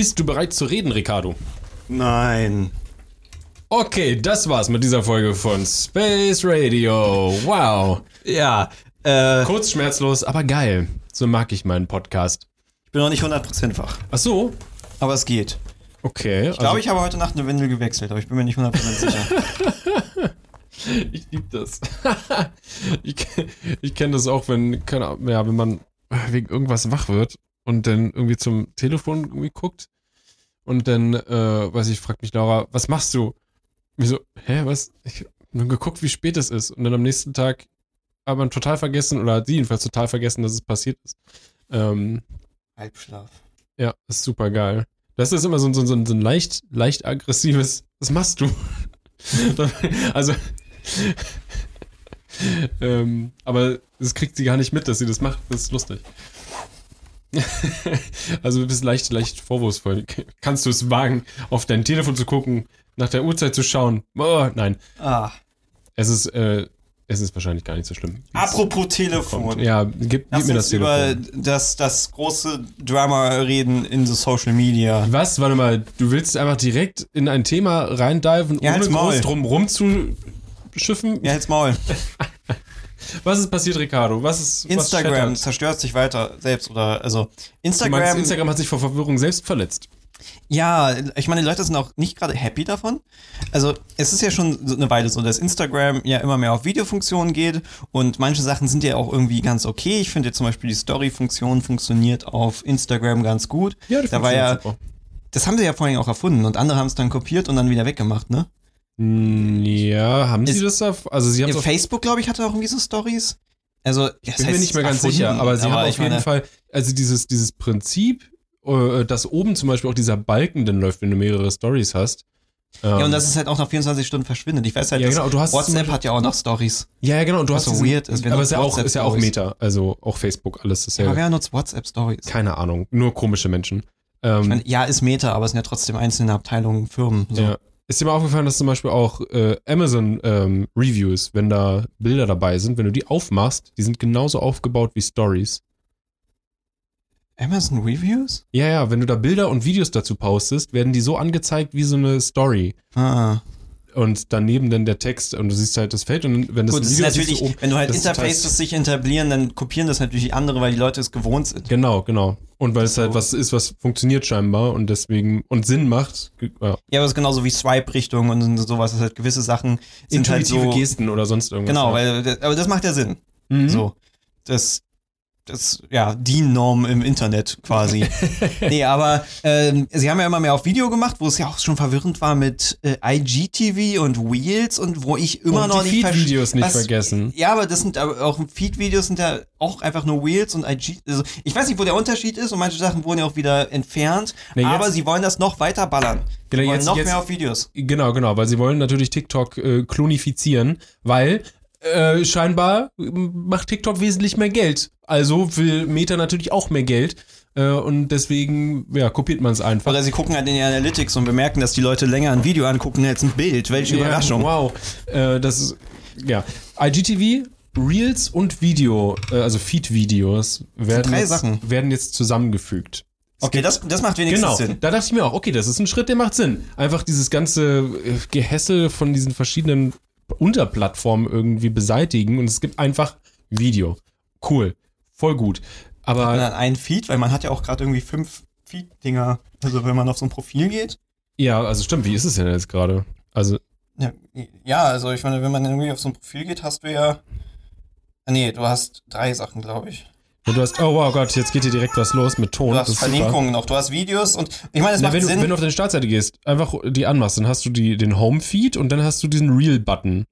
Bist du bereit zu reden, Ricardo? Nein. Okay, das war's mit dieser Folge von Space Radio. Wow. Ja, äh, Kurz, schmerzlos, aber geil. So mag ich meinen Podcast. ich bin noch nicht 100% wach. Ach so. Aber es geht. Okay. Ich glaube, ich habe heute Nacht eine Windel gewechselt, aber ich bin mir nicht 100% sicher. Ich liebe das. ich ich kenne das auch, wenn, keine Ahnung, ja, wenn man wegen irgendwas wach wird und dann irgendwie zum Telefon irgendwie guckt und dann, äh, weiß ich, fragt mich Laura, was machst du? Wieso, hä, was? Ich hab nur geguckt, wie spät es ist und dann am nächsten Tag hat man total vergessen oder hat sie jedenfalls total vergessen, dass es passiert ist. Ähm, Halbschlaf. ja, ist super geil. Das ist immer so, ein- so, so, ein- so ein leicht, leicht aggressives, was machst du? also, ähm, aber das kriegt sie gar nicht mit, dass sie das macht. Das ist lustig. also du bist leicht, leicht vorwurfsvoll. Kannst du es wagen, auf dein Telefon zu gucken, nach der Uhrzeit zu schauen? Oh, nein, Ah, es ist, äh, es ist wahrscheinlich gar nicht so schlimm. apropos Telefon. Kommt. Ja, gib, gib mir das über Telefon. das, das große Drama reden in the Social Media. Was? Warte mal, du willst einfach direkt in ein Thema reindiven, Ja, ohne groß drum rumzuschiffen? Ja, jetzt Maul. Was ist passiert, Ricardo? Was ist was Instagram schettert? zerstört sich weiter selbst oder also Du meinst, Instagram. Instagram hat sich vor Verwirrung selbst verletzt. Ja, ich meine, die Leute sind auch nicht gerade happy davon. Also, es ist ja schon so eine Weile so, dass Instagram ja immer mehr auf Videofunktionen geht und manche Sachen sind ja auch irgendwie ganz okay. Ich finde zum Beispiel die Story-Funktion funktioniert auf Instagram ganz gut. Ja, da war ja, das haben sie ja vorhin auch erfunden und andere haben es dann kopiert und dann wieder weggemacht, ne? Ja, haben sie das auf? Also sie haben Facebook, glaube ich, hatte auch irgendwie so Stories. Also, das bin mir nicht mehr ganz sicher, aber sie haben auf ich jeden meine, Fall, also dieses, dieses Prinzip, äh, dass oben zum Beispiel auch dieser Balken dann läuft, wenn du mehrere Stories hast. Ja, und Ähm, das ist halt auch nach 24 Stunden verschwindet. Ich weiß halt, Ja, genau, du hast- WhatsApp hat ja auch noch Stories. ja, ja, genau, du hast so diesen- weird ist, aber ist ja auch, ist ja auch Meta, also auch Facebook, alles ist Ja. ja, Aber wer nutzt WhatsApp-Stories? keine Ahnung, nur komische Menschen. Ähm, Ich meine, ja, ist Meta, aber es sind ja trotzdem einzelne Abteilungen, Firmen. So. Ja. Ist dir mal aufgefallen, dass zum Beispiel auch äh, Amazon ähm, Reviews, wenn da Bilder dabei sind, wenn du die aufmachst, die sind genauso aufgebaut wie Stories. Amazon Reviews? Ja, ja, wenn du da Bilder und Videos dazu postest, werden die so angezeigt wie so eine Story. Ah. Und daneben dann der Text und du siehst halt das Feld und wenn das Gut, das ist natürlich, siehst du oben- wenn du halt das Interfaces sich etablieren, dann kopieren das natürlich andere, weil die Leute es gewohnt sind. Genau, genau. Und weil es So. halt was ist, was funktioniert scheinbar und deswegen und Sinn macht. Ja. Ja, aber es ist genauso wie Swipe-Richtung und sowas. Das halt gewisse Sachen sind halt Intuitive so. Gesten oder sonst irgendwas. Genau, weil, das- aber das macht ja Sinn. Mhm. So. Das, das, ja, die Norm im Internet quasi. nee, aber ähm, sie haben ja immer mehr auf Video gemacht, wo es ja auch schon verwirrend war mit äh, IGTV und Wheels und wo ich immer und noch die nicht. Feed-Videos nicht was- vergessen. Ja, aber das sind aber auch Feed-Videos sind ja auch einfach nur Wheels und IG. Also ich weiß nicht, wo der Unterschied ist und manche Sachen wurden ja auch wieder entfernt. Nee, aber sie wollen das noch weiter ballern. Sie Genau, wollen jetzt- noch jetzt- mehr auf Videos. Genau, genau, weil sie wollen natürlich TikTok äh, klonifizieren, weil äh, scheinbar macht TikTok wesentlich mehr Geld. Also will Meta natürlich auch mehr Geld. Äh, und deswegen, ja, kopiert man es einfach. Oder sie gucken halt in die Analytics und bemerken, dass die Leute länger ein Video angucken als ein Bild. Welche Ja, Überraschung. Wow. Äh, das ist, ja. IGTV, Reels und Video, äh, also Feed-Videos werden, jetzt- werden jetzt zusammengefügt. Okay, das, das macht wenigstens Genau, Sinn. da dachte ich mir auch, okay, das ist ein Schritt, der macht Sinn. Einfach dieses ganze Gehässel von diesen verschiedenen Unterplattformen irgendwie beseitigen und es gibt einfach Video. Cool, voll gut. Aber dann ein Feed, weil man hat ja auch gerade irgendwie fünf Feed-Dinger. Also wenn man auf so ein Profil geht. ja, also stimmt, wie ist es denn jetzt gerade? Also, Ja, ja, also ich meine, wenn man irgendwie auf so ein Profil geht, hast du ja. Nee, du hast drei Sachen, glaube ich. Ja, du hast, oh wow Gott, jetzt geht hier direkt was los mit Ton. Du hast super. Verlinkungen noch, du hast Videos und ich meine, es macht wenn, du, Sinn. wenn du auf deine Startseite gehst, einfach die anmachst, dann hast du die, den Home-Feed und dann hast du diesen Reel-Button.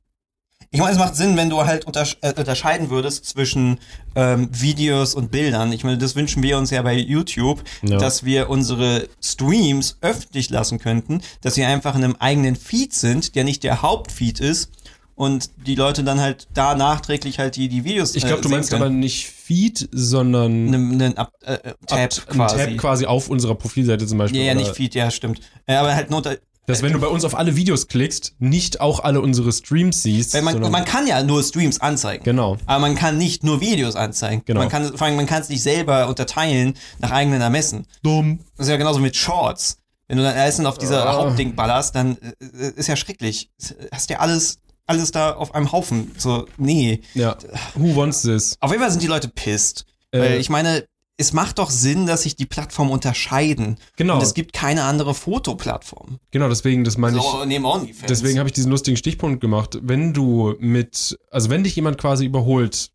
Ich meine, es macht Sinn, wenn du halt untersch äh, unterscheiden würdest zwischen ähm, Videos und Bildern. Ich meine, das wünschen wir uns ja bei YouTube, Ja. dass wir unsere Streams öffentlich lassen könnten, dass sie einfach in einem eigenen Feed sind, der nicht der Hauptfeed ist und die Leute dann halt da nachträglich halt die, die Videos Ich glaube, äh, du meinst sehen aber können. nicht Feed, sondern einen, einen Ab äh, äh, Tab Ab- ein quasi. Tab quasi auf unserer Profilseite zum Beispiel. Ja, ja, nicht Feed, ja, stimmt. Ja, aber halt nur unter, Dass wenn du bei uns auf alle Videos klickst, nicht auch alle unsere Streams siehst. Weil man, man kann ja nur Streams anzeigen. genau. Aber man kann nicht nur Videos anzeigen. Genau. Man kann, vor allem, man kann es nicht selber unterteilen nach eigenen Ermessen. Dumm. Das ist ja genauso mit Shorts. Wenn du dann alles auf dieser Ah. Hauptding ballerst, dann äh, ist ja schrecklich. Hast ja alles, alles da auf einem Haufen. So, nee. Ja. Who wants this? Auf jeden Fall sind die Leute pisst. Äh, Weil ich meine, es macht doch Sinn, dass sich die Plattformen unterscheiden. Genau. Und es gibt keine andere Fotoplattform. Genau, deswegen, das meine ich. So, neben OnlyFans. Deswegen habe ich diesen lustigen Stichpunkt gemacht. Wenn du mit, also wenn dich jemand quasi überholt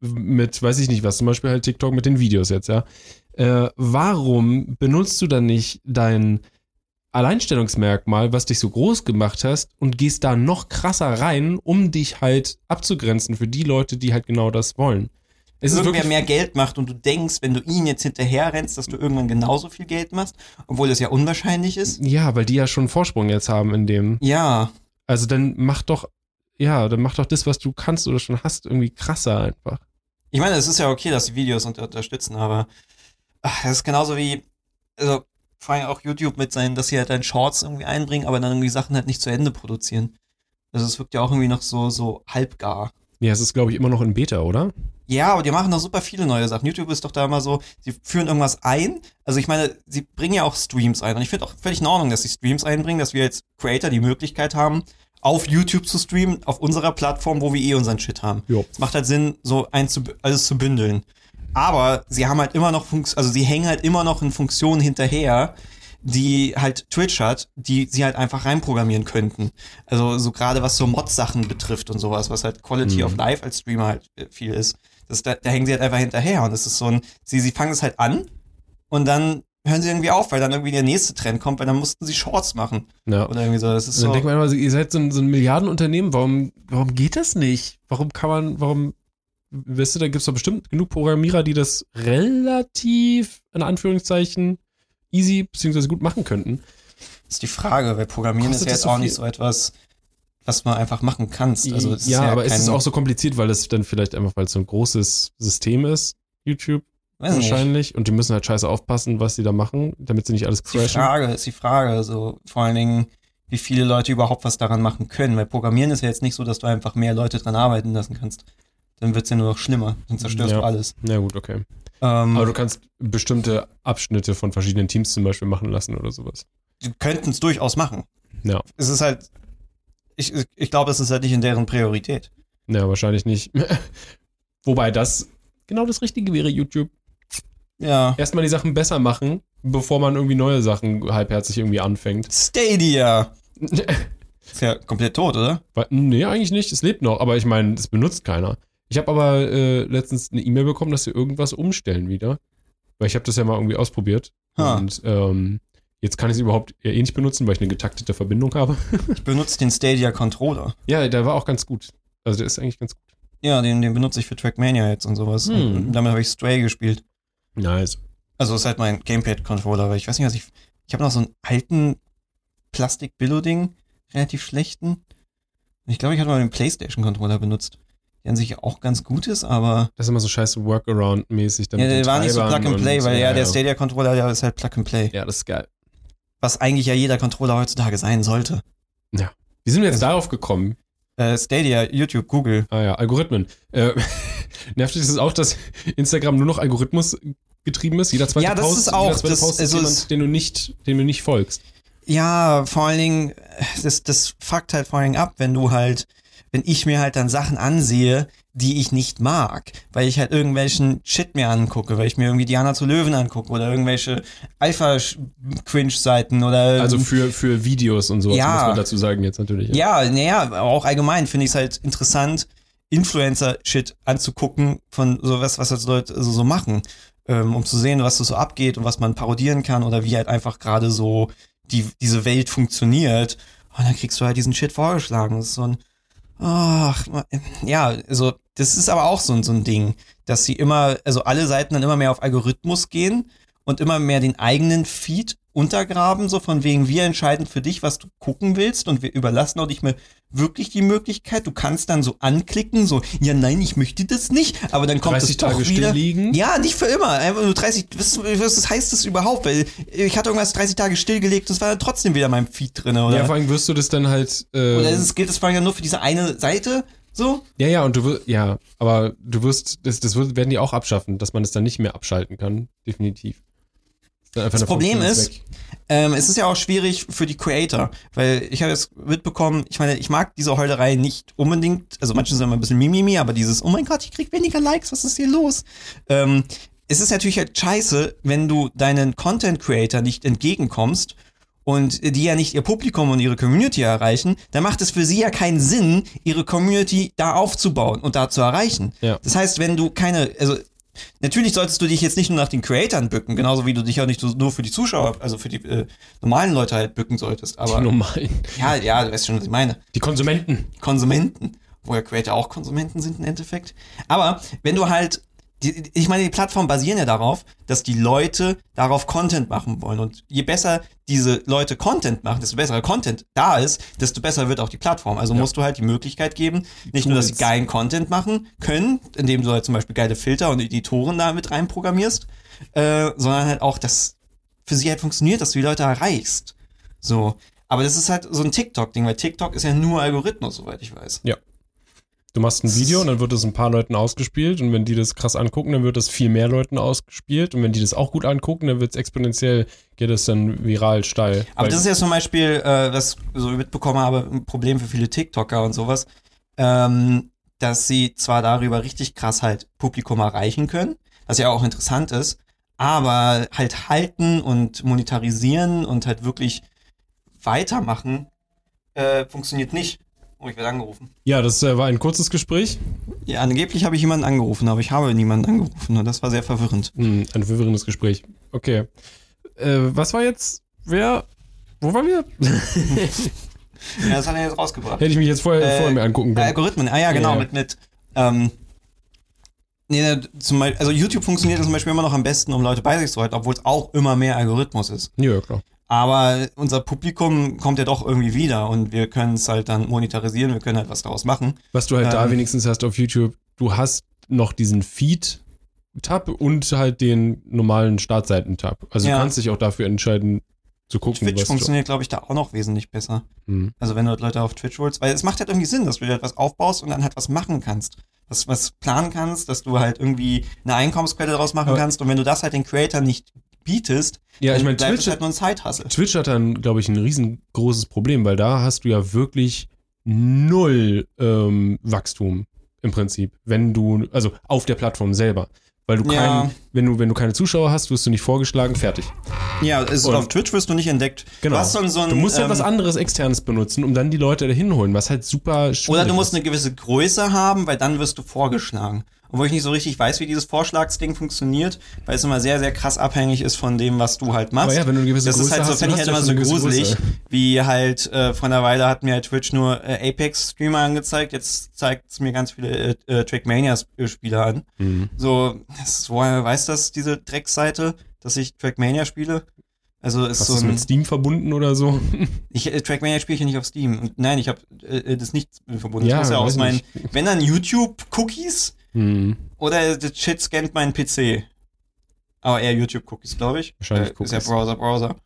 mit, weiß ich nicht was, zum Beispiel halt TikTok mit den Videos jetzt, ja, äh, warum benutzt du dann nicht dein Alleinstellungsmerkmal, was dich so groß gemacht hast, und gehst da noch krasser rein, um dich halt abzugrenzen für die Leute, die halt genau das wollen? Es ist irgendwer mehr Geld macht und du denkst, wenn du ihm jetzt hinterher rennst, dass du irgendwann genauso viel Geld machst, obwohl das ja unwahrscheinlich ist. ja, weil die ja schon einen Vorsprung jetzt haben in dem. Ja, Also dann mach doch, ja, dann mach doch das, was du kannst oder schon hast, irgendwie krasser einfach. ich meine, es ist ja okay, dass die Videos unter unterstützen, aber ach, das ist genauso wie, also vor allem auch YouTube mit sein, dass sie halt dann Shorts irgendwie einbringen, aber dann irgendwie Sachen halt nicht zu Ende produzieren. Also es wirkt ja auch irgendwie noch so, so halbgar. Ja, es ist, glaube ich, immer noch in Beta, oder? Ja, aber die machen doch super viele neue Sachen. YouTube ist doch da immer so, sie führen irgendwas ein. Also ich meine, sie bringen ja auch Streams ein. Und ich finde auch völlig in Ordnung, dass sie Streams einbringen, dass wir als Creator die Möglichkeit haben, auf YouTube zu streamen, auf unserer Plattform, wo wir eh unseren Shit haben. Jo. Es macht halt Sinn, so eins zu, alles zu bündeln. Aber sie haben halt immer noch, Funks also sie hängen halt immer noch in Funktionen hinterher, die halt Twitch hat, die sie halt einfach reinprogrammieren könnten. Also so gerade was so Mod-Sachen betrifft und sowas, was halt Quality Mhm. of Life als Streamer halt äh, viel ist. Das, da, da hängen sie halt einfach hinterher und das ist so ein, sie, sie fangen es halt an und dann hören sie irgendwie auf, weil dann irgendwie der nächste Trend kommt, weil dann mussten sie Shorts machen Ja. oder irgendwie so. Das ist dann so. denkt man immer, ihr seid so ein, so ein Milliardenunternehmen, warum, warum geht das nicht? Warum kann man, warum, weißt du, da gibt es doch bestimmt genug Programmierer, die das relativ, in Anführungszeichen, easy bzw. gut machen könnten. Das ist die Frage, weil Programmieren Kostet ist ja jetzt so auch nicht so etwas, was man einfach machen kannst. Also ja, ja aber ist es auch so kompliziert, weil es dann vielleicht einfach, weil es so ein großes System ist, YouTube weiß nicht. wahrscheinlich, und die müssen halt scheiße aufpassen, was sie da machen, damit sie nicht alles ist die crashen. Frage, ist die Frage, so vor allen Dingen, wie viele Leute überhaupt was daran machen können, weil Programmieren ist ja jetzt nicht so, dass du einfach mehr Leute dran arbeiten lassen kannst. Dann wird's ja nur noch schlimmer, dann zerstörst Ja. du alles. Ja gut, okay. Ähm, Aber du kannst bestimmte Abschnitte von verschiedenen Teams zum Beispiel machen lassen oder sowas. die könnten es durchaus machen. Ja. Es ist halt, ich, ich glaube, es ist halt nicht in deren Priorität. Ja, wahrscheinlich nicht. Wobei das genau das Richtige wäre, YouTube. Ja. Erstmal die Sachen besser machen, bevor man irgendwie neue Sachen halbherzig irgendwie anfängt. Stadia. Ist ja komplett tot, oder? Nee, eigentlich nicht. Es lebt noch, aber ich meine, es benutzt keiner. Ich habe aber äh, letztens eine E-Mail bekommen, dass sie irgendwas umstellen wieder. Weil ich habe das ja mal irgendwie ausprobiert. Ha. Und ähm, jetzt kann ich es überhaupt eher eh nicht benutzen, weil ich eine getaktete Verbindung habe. Ich benutze den Stadia Controller. ja, der war auch ganz gut. Also der ist eigentlich ganz gut. Ja, den, den benutze ich für Trackmania jetzt und sowas. Hm. Und damit habe ich Stray gespielt. Nice. Also ist halt mein Gamepad-Controller, weil ich weiß nicht, was ich. Ich habe noch so einen alten Plastik-Billo-Ding, relativ schlechten. Ich glaube, ich hatte mal den PlayStation-Controller benutzt. Der an sich auch ganz gut ist, aber. Das ist immer so scheiße Workaround-mäßig. Ja, den der war nicht so Plug and Play, weil ja, der ja. Stadia-Controller, der ist halt Plug and Play. Ja, das ist geil. Was eigentlich ja jeder Controller heutzutage sein sollte. Wie sind wir jetzt darauf gekommen? Äh, Stadia, YouTube, Google. Ah ja, Algorithmen. Äh, nervt dich das auch, dass Instagram nur noch Algorithmus getrieben ist? Jeder zweite Ja, das Post, ist auch- das- Post ist also jemand, es- den du nicht, dem du nicht folgst. Ja, vor allen Dingen, das, das fuckt halt vor allen Dingen ab, wenn du halt, wenn ich mir halt dann Sachen ansehe, die ich nicht mag, weil ich halt irgendwelchen Shit mir angucke, weil ich mir irgendwie Diana zu Löwen angucke oder irgendwelche Alpha-Cringe-Seiten oder Also für, für Videos und sowas Ja. muss man dazu sagen jetzt natürlich. ja, naja, auch allgemein finde ich es halt interessant, Influencer-Shit anzugucken von sowas, was halt Leute so, so machen, ähm, um zu sehen, was so abgeht und was man parodieren kann oder wie halt einfach gerade so die, diese Welt funktioniert. Und dann kriegst du halt diesen Shit vorgeschlagen. Das ist so ein, ach, ja, also, das ist aber auch so, so ein Ding, dass sie immer, also alle Seiten dann immer mehr auf Algorithmus gehen und immer mehr den eigenen Feed untergraben, so von wegen, wir entscheiden für dich, was du gucken willst und wir überlassen auch nicht mehr wirklich die Möglichkeit. Du kannst dann so anklicken, so, ja, nein, ich möchte das nicht, aber dann kommt 30 es doch Tage wieder. still liegen? Ja, nicht für immer. Einfach nur 30, was, was heißt das überhaupt? Weil ich hatte irgendwas 30 Tage stillgelegt, das war dann trotzdem wieder in meinem Feed drin, oder? Ja, vor allem wirst du das dann halt. Äh, oder es, gilt das vor allem ja nur für diese eine Seite, so? ja, ja, und du wirst, ja, aber du wirst, das, das werden die auch abschaffen, dass man es dann nicht mehr abschalten kann. Definitiv. Das Problem ist. Ähm, es ist ja auch schwierig für die Creator, weil ich habe jetzt mitbekommen, ich meine, ich mag diese Heulerei nicht unbedingt, also manche sind immer ein bisschen mimimi, aber dieses, oh mein Gott, ich krieg weniger Likes, was ist hier los? Ähm, es ist natürlich halt scheiße, wenn du deinen Content Creator nicht entgegenkommst und die ja nicht ihr Publikum und ihre Community erreichen, dann macht es für sie ja keinen Sinn, ihre Community da aufzubauen und da zu erreichen. Ja. Das heißt, wenn du keine, also natürlich solltest du dich jetzt nicht nur nach den Creatoren bücken, genauso wie du dich auch nicht nur für die Zuschauer, also für die äh, normalen Leute halt bücken solltest. Aber Normal. ja, ja, du weißt schon, was ich meine. Die Konsumenten. Konsumenten, wo ja Creator auch Konsumenten sind im Endeffekt. Aber wenn du halt, die, ich meine, die Plattformen basieren ja darauf, dass die Leute darauf Content machen wollen. Und je besser diese Leute Content machen, desto besserer Content da ist, desto besser wird auch die Plattform. Also Ja. musst du halt die Möglichkeit geben, nicht nur, dass sie Tools. geilen Content machen können, indem du halt zum Beispiel geile Filter und Editoren da mit reinprogrammierst, äh, sondern halt auch, dass für sie halt funktioniert, dass du die Leute erreichst. So. Aber das ist halt so ein TikTok-Ding, weil TikTok ist ja nur Algorithmus, soweit ich weiß. Du machst ein Video und dann wird es ein paar Leuten ausgespielt und wenn die das krass angucken, dann wird das viel mehr Leuten ausgespielt und wenn die das auch gut angucken, dann wird es exponentiell, geht es dann viral steil. Aber das ist ja zum Beispiel, äh, was ich so mitbekommen habe, ein Problem für viele TikToker und sowas, ähm, dass sie zwar darüber richtig krass halt Publikum erreichen können, was ja auch interessant ist, aber halt halten und monetarisieren und halt wirklich weitermachen, äh, funktioniert nicht. Oh, ich werde angerufen. ja, das äh, war ein kurzes Gespräch. Ja, angeblich habe ich jemanden angerufen, aber ich habe niemanden angerufen und das war sehr verwirrend. Hm, ein verwirrendes Gespräch. Okay. Äh, was war jetzt? Wer? Wo waren wir? Ja, das hat er jetzt rausgebracht. Hätte ich mich jetzt vorher, Äh, vorher mir angucken können. Algorithmen, ah ja, genau, Ja. mit, mit, ähm, nee, ne, zum Beispiel, also YouTube funktioniert zum Beispiel immer noch am besten, um Leute bei sich zu halten, obwohl es auch immer mehr Algorithmus ist. ja, klar. Aber unser Publikum kommt ja doch irgendwie wieder und wir können es halt dann monetarisieren, wir können halt was daraus machen. Was du halt da Ähm. wenigstens hast auf YouTube, du hast noch diesen Feed-Tab und halt den normalen Startseiten-Tab. Also Ja. du kannst dich auch dafür entscheiden, zu gucken, Twitch was du. funktioniert, glaube ich, da auch noch wesentlich besser. Hm. Also wenn du halt Leute auf Twitch holst, weil es macht halt irgendwie Sinn, dass du dir etwas aufbaust und dann halt was machen kannst. Was, was planen kannst, dass du halt irgendwie eine Einkommensquelle daraus machen Aber- kannst und wenn du das halt den Creator nicht bietest, Ja, ich meine, Twitch, es halt nur ein Zeithassel. Twitch hat dann, glaube ich, ein riesengroßes Problem, weil da hast du ja wirklich null ähm, Wachstum im Prinzip, wenn du, also auf der Plattform selber. Weil du Ja. kein, wenn du, wenn du keine Zuschauer hast, wirst du nicht vorgeschlagen, fertig. Ja, Und- auf Twitch wirst du nicht entdeckt. Genau. So, ein- Du musst ja ähm, was anderes externes benutzen, um dann die Leute dahin holen, was halt super schwierig Oder du musst ist. eine gewisse Größe haben, weil dann wirst du vorgeschlagen. Obwohl ich nicht so richtig weiß, wie dieses Vorschlagsding funktioniert, weil es immer sehr, sehr krass abhängig ist von dem, was du halt machst. Aber ja, wenn du eine gewisse das Größe ist halt so, finde ich halt immer so gruselig, wie halt äh, vor einer Weile hat mir halt Twitch nur äh, Apex-Streamer angezeigt, jetzt zeigt es mir ganz viele äh, äh, Trackmania-Spieler an. Mhm. So, das woher weiß das, diese Drecksseite, dass ich Trackmania spiele? Also ist Hast so ein, mit Steam verbunden oder so? Ich, äh, Trackmania spiele ich ja nicht auf Steam. Und nein, ich habe äh, das nicht verbunden. Ja, ich muss ja aus meinen, wenn dann YouTube-Cookies Hm. oder das Shit scannt meinen PC. Aber eher YouTube-Cookies, glaube ich. Wahrscheinlich äh, Ist ja Cookies. Browser, Browser.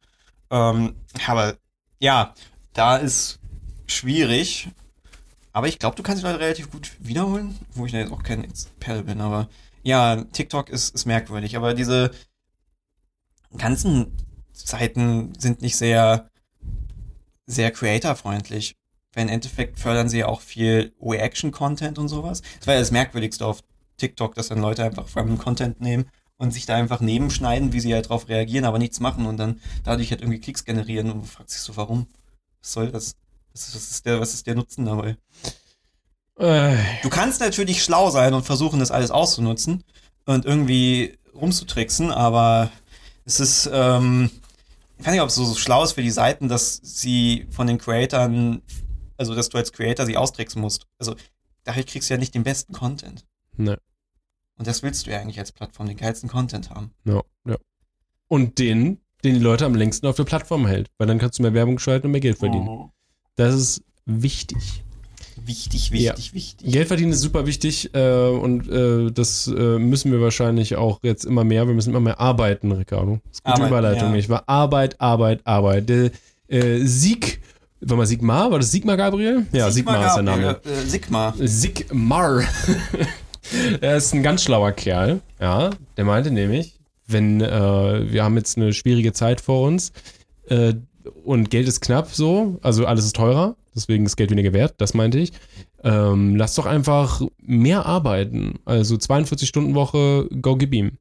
Ähm, aber ja, da ist schwierig. Aber ich glaube, du kannst die Leute relativ gut wiederholen, wo ich da jetzt auch kein Experte bin. Aber ja, TikTok ist, ist merkwürdig. Aber diese ganzen Seiten sind nicht sehr, sehr creator-freundlich. Weil im Endeffekt fördern sie ja auch viel Reaction-Content und sowas. Das war ja das Merkwürdigste auf TikTok, dass dann Leute einfach fremden Content nehmen und sich da einfach nebenschneiden, wie sie halt drauf reagieren, aber nichts machen und dann dadurch halt irgendwie Klicks generieren und du fragst dich so, warum? Was soll das? Was ist, was ist der, was ist der Nutzen dabei? Äh, Du kannst natürlich schlau sein und versuchen, das alles auszunutzen und irgendwie rumzutricksen, aber es ist, ähm, ich weiß nicht, ob es so, so schlau ist für die Seiten, dass sie von den Creatoren, also dass du als Creator sie austricksen musst. Also dadurch kriegst du ja nicht den besten Content. ne. Und das willst du ja eigentlich als Plattform, den geilsten Content haben. Ja, ja. und den, den die Leute am längsten auf der Plattform hält. Weil dann kannst du mehr Werbung schalten und mehr Geld verdienen. Mhm. Das ist wichtig. Wichtig, wichtig, wichtig. Geld verdienen ist super wichtig äh, und äh, das äh, müssen wir wahrscheinlich auch jetzt immer mehr. Wir müssen immer mehr arbeiten, Ricardo. Das ist gute Arbeiten, Überleitung, ja. nicht wahr? Arbeit, Arbeit, Arbeit. Der äh, Sieg, war mal Sigmar? War das Sigmar Gabriel? Ja, Sigmar, ist der Name. Äh, Sigmar. Sigmar. er ist ein ganz schlauer Kerl. Ja, der meinte nämlich, wenn äh, wir haben jetzt eine schwierige Zeit vor uns äh, und Geld ist knapp so, also alles ist teurer, deswegen ist Geld weniger wert, das meinte ich. Ähm, lass doch einfach mehr arbeiten. Also 42 Stunden Woche, go gib ihm.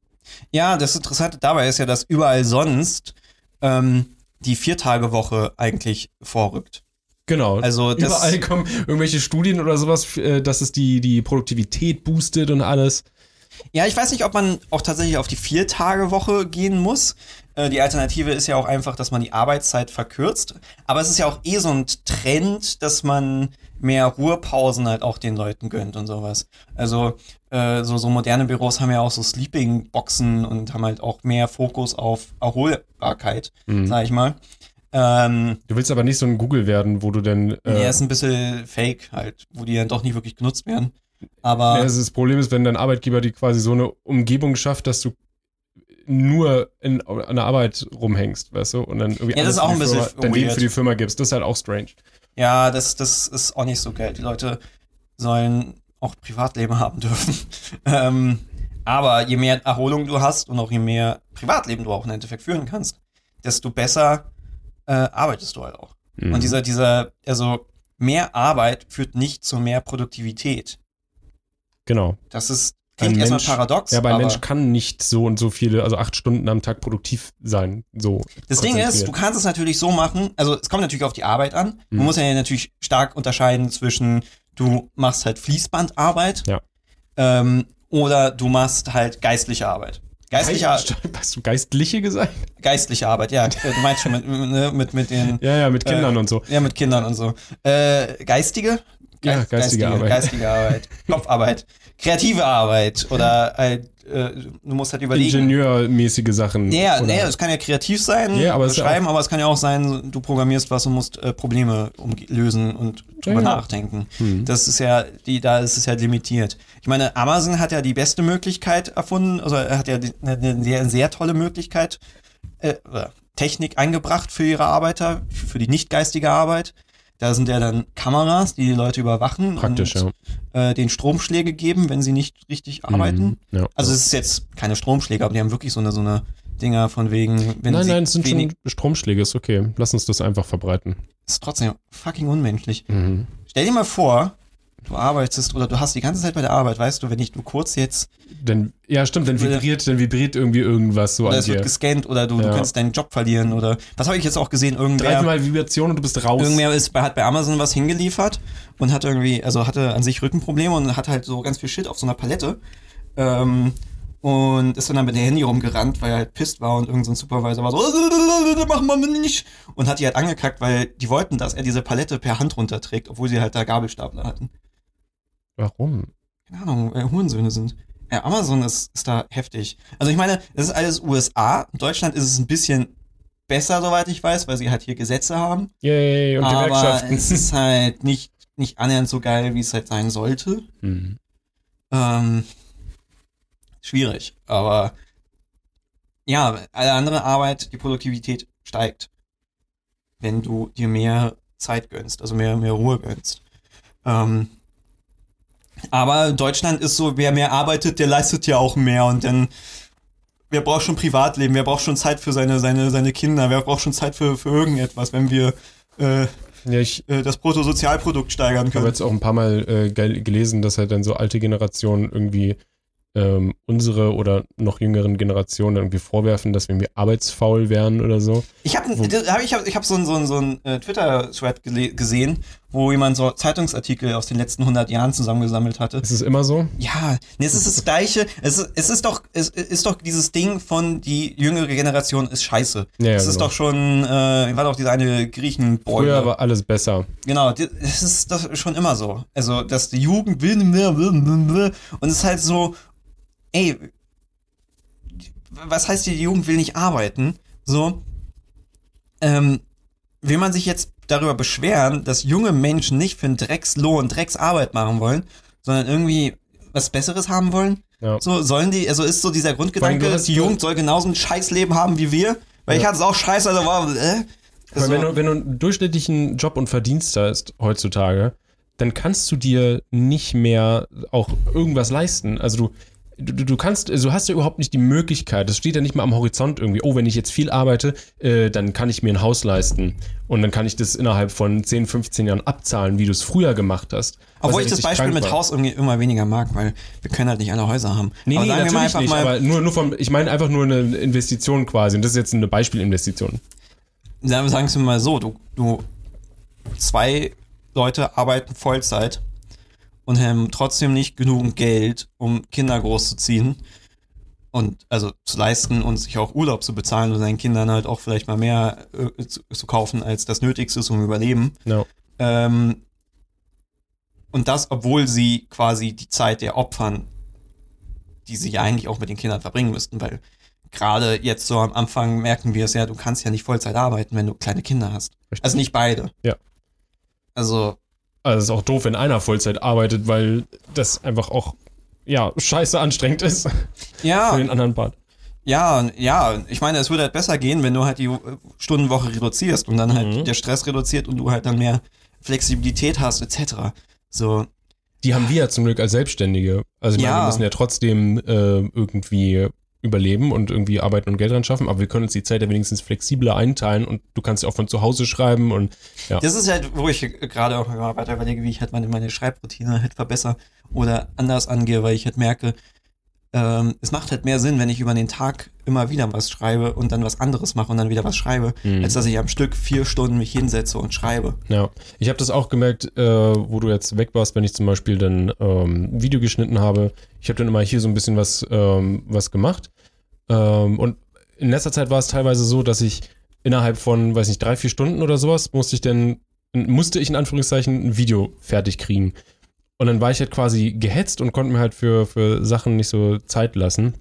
Ja, das Interessante dabei ist ja, dass überall sonst ähm, die Viertagewoche eigentlich vorrückt. Genau. Also das- Überall kommen irgendwelche Studien oder sowas, äh, dass es die, die Produktivität boostet und alles. Ja, ich weiß nicht, ob man auch tatsächlich auf die Vier-Tage-Woche gehen muss. Äh, die Alternative ist ja auch einfach, dass man die Arbeitszeit verkürzt. Aber es ist ja auch eh so ein Trend, dass man mehr Ruhepausen halt auch den Leuten gönnt und sowas. Also äh, so, so moderne Büros haben ja auch so Sleeping-Boxen und haben halt auch mehr Fokus auf Erholbarkeit, Mhm. sag ich mal. Ähm, Du willst aber nicht so ein Google werden, wo du denn. Äh, ja, ist ein bisschen fake halt, wo die dann doch nicht wirklich genutzt werden. Aber also das Problem ist, wenn dein Arbeitgeber dir quasi so eine Umgebung schafft, dass du nur in, an der Arbeit rumhängst, weißt du? Und dann irgendwie Ja, das alles ist auch für ein die bisschen Firma, dein Leben für die Firma gibst. Das ist halt auch strange. Ja, das, das ist auch nicht so geil. Die Leute sollen auch Privatleben haben dürfen. ähm, aber je mehr Erholung du hast und auch je mehr Privatleben du auch im Endeffekt führen kannst, desto besser äh, arbeitest du halt auch. Mhm. Und dieser, dieser, also mehr Arbeit führt nicht zu mehr Produktivität. Genau. Das ist klingt erstmal paradox, Ja, aber ein aber Mensch kann nicht so und so viele, also acht Stunden am Tag produktiv sein. So. Das Ding ist, du kannst es natürlich so machen, also es kommt natürlich auf die Arbeit an. Du Mhm. musst ja natürlich stark unterscheiden zwischen, du machst halt Fließbandarbeit Ja. ähm, oder du machst halt geistliche Arbeit. Geistliche, Ar- Hast du geistliche gesagt? geistliche Arbeit, ja, du meinst schon mit, ne, mit, mit den, Ja, ja, mit Kindern Äh, und so. ja, mit Kindern und so. Äh, geistige? Ja, Geist- geistige Arbeit. Geistige Arbeit, Kopfarbeit, kreative Arbeit oder halt, äh, du musst halt überlegen. Ingenieurmäßige Sachen. Ja, oder- es kann ja kreativ sein, Ja, aber ist ja schreiben, aber es kann ja auch sein, du programmierst was und musst äh, Probleme lösen und drüber Ja, nachdenken. Hm. Das ist ja, die, da ist es ja limitiert. Ich meine, Amazon hat ja die beste Möglichkeit erfunden, also er hat ja die, eine, sehr, sehr tolle Möglichkeit, äh, Technik eingebracht für ihre Arbeiter, für für die nicht geistige Arbeit. Da sind ja dann Kameras, die die Leute überwachen Praktisch, und ja. äh, den Stromschläge geben, wenn sie nicht richtig arbeiten. Mhm, ja. Also es ist jetzt keine Stromschläge, aber die haben wirklich so eine, so eine Dinger von wegen, wenn nein, sie nein, es sind schon Stromschläge, ist okay. Lass uns das einfach verbreiten. ist trotzdem fucking unmenschlich. Mhm. Stell dir mal vor, du arbeitest oder du hast die ganze Zeit bei der Arbeit, weißt du, wenn ich nur kurz jetzt, Dann, ja, stimmt, dann vibriert, dann vibriert irgendwie irgendwas so oder an es wird dir. gescannt oder du, du Ja. könntest deinen Job verlieren oder, was habe ich jetzt auch gesehen, irgendwer, Dreimal Vibration und du bist raus. irgendwer ist, bei- hat bei Amazon was hingeliefert und hat irgendwie, also hatte an sich Rückenprobleme und hat halt so ganz viel Shit auf so einer Palette, ähm, und ist dann, dann mit dem Handy rumgerannt, weil er halt pisst war und irgendein so Supervisor war so, "Äh, mach mal nicht. Und hat die halt angekackt, weil die wollten, dass er diese Palette per Hand runterträgt, obwohl sie halt da Gabelstapler hatten. Warum? Keine Ahnung, äh, Hurensöhne sind. Ja, Amazon ist, ist da heftig. Also ich meine, das ist alles USA. In Deutschland ist es ein bisschen besser, soweit ich weiß, weil sie halt hier Gesetze haben. Yay, und aber Gewerkschaften. es ist halt nicht, nicht annähernd so geil, wie es halt sein sollte. Mhm. Ähm, schwierig, aber ja, alle andere Arbeit, die Produktivität steigt, wenn du dir mehr Zeit gönnst, also mehr, mehr Ruhe gönnst. Ähm, aber Deutschland ist so, wer mehr arbeitet, der leistet ja auch mehr und dann, wer braucht schon Privatleben, wer braucht schon Zeit für seine, seine, seine Kinder, wer braucht schon Zeit für, für irgendetwas, wenn wir äh, Ja, ich äh, das Bruttosozialprodukt steigern habe können. jetzt auch ein paar Mal äh, gel- gelesen, dass halt dann so alte Generationen irgendwie ähm, unsere oder noch jüngeren Generationen irgendwie vorwerfen, dass wir irgendwie arbeitsfaul wären oder so. Ich habe hab, ich hab, ich hab so einen so einen- so einen, äh, Twitter-Thread gesehen, wo jemand so Zeitungsartikel aus den letzten 100 Jahren zusammengesammelt hatte. Ist es immer so? Ja, es ist das Gleiche. Es ist, es ist doch, es ist doch dieses Ding von die jüngere Generation ist scheiße. Ja, ja, Es ist genau. doch schon, äh, war doch dieser eine Griechen-Boy. Früher war alles besser. Genau, es ist das schon immer so. Also, dass die Jugend will mehr, und es ist halt so, ey, was heißt die Jugend will nicht arbeiten? So, ähm, will man sich jetzt darüber beschweren, dass junge Menschen nicht für einen Dreckslohn, Drecksarbeit machen wollen, sondern irgendwie was Besseres haben wollen? Ja. So, sollen die, also ist so dieser Grundgedanke, hast- die Jugend soll genauso ein Scheißleben haben wie wir? Weil ich Ja. hatte es auch scheiße, also war, äh? Also, wenn, du, wenn du einen durchschnittlichen Job und Verdienst hast heutzutage, dann kannst du dir nicht mehr auch irgendwas leisten. Also du, du, du kannst, also du hast ja überhaupt nicht die Möglichkeit, das steht ja nicht mal am Horizont irgendwie, oh, wenn ich jetzt viel arbeite, äh, dann kann ich mir ein Haus leisten. Und dann kann ich das innerhalb von 10, 15 Jahren abzahlen, wie du es früher gemacht hast. Obwohl ich das Beispiel mit war. Haus irgendwie immer weniger mag, weil wir können halt nicht alle Häuser haben. Nee, aber nee, sagen natürlich einfach nicht, mal, aber nur, nur vom, ich meine einfach nur eine Investition quasi. Und das ist jetzt eine Beispielinvestition. sagen sagen wir mal so, du, du, zwei Leute arbeiten Vollzeit und haben trotzdem nicht genug Geld, um Kinder großzuziehen und also zu leisten und sich auch Urlaub zu bezahlen und seinen Kindern halt auch vielleicht mal mehr äh, zu, zu kaufen, als das Nötigste ist, um Überleben. No. Ähm, und das, obwohl sie quasi die Zeit der Opfern, die sie ja eigentlich auch mit den Kindern verbringen müssten, weil gerade jetzt so am Anfang merken wir es ja, du kannst ja nicht Vollzeit arbeiten, wenn du kleine Kinder hast. Richtig. Also nicht beide. Ja. Also, Also es ist auch doof, wenn einer Vollzeit arbeitet, weil das einfach auch, ja, scheiße anstrengend ist für ja, den anderen Part. ja, ja, ich meine, es würde halt besser gehen, wenn du halt die äh, Stundenwoche reduzierst und dann halt Mhm. der Stress reduziert und du halt dann mehr Flexibilität hast, etc. So, Die haben wir ja zum Glück als Selbstständige. Also ich meine, Ja. wir müssen ja trotzdem äh, irgendwie überleben und irgendwie arbeiten und Geld dran schaffen, aber wir können uns die Zeit ja wenigstens flexibler einteilen und du kannst ja auch von zu Hause schreiben und ja. Das ist halt, wo ich gerade auch weiter überlege, wie ich halt meine, meine Schreibroutine halt verbessere oder anders angehe, weil ich halt merke, ähm, es macht halt mehr Sinn, wenn ich über den Tag immer wieder was schreibe und dann was anderes mache und dann wieder was schreibe, Mhm. als dass ich am Stück vier Stunden mich hinsetze und schreibe. Ja, ich habe das auch gemerkt, äh, wo du jetzt weg warst, wenn ich zum Beispiel dann ähm, ein Video geschnitten habe. Ich habe dann immer hier so ein bisschen was, ähm, was gemacht. Ähm, und in letzter Zeit war es teilweise so, dass ich innerhalb von, weiß nicht, drei, vier Stunden oder sowas, musste ich dann, musste ich in Anführungszeichen ein Video fertig kriegen. Und dann war ich halt quasi gehetzt und konnte mir halt für, für Sachen nicht so Zeit lassen.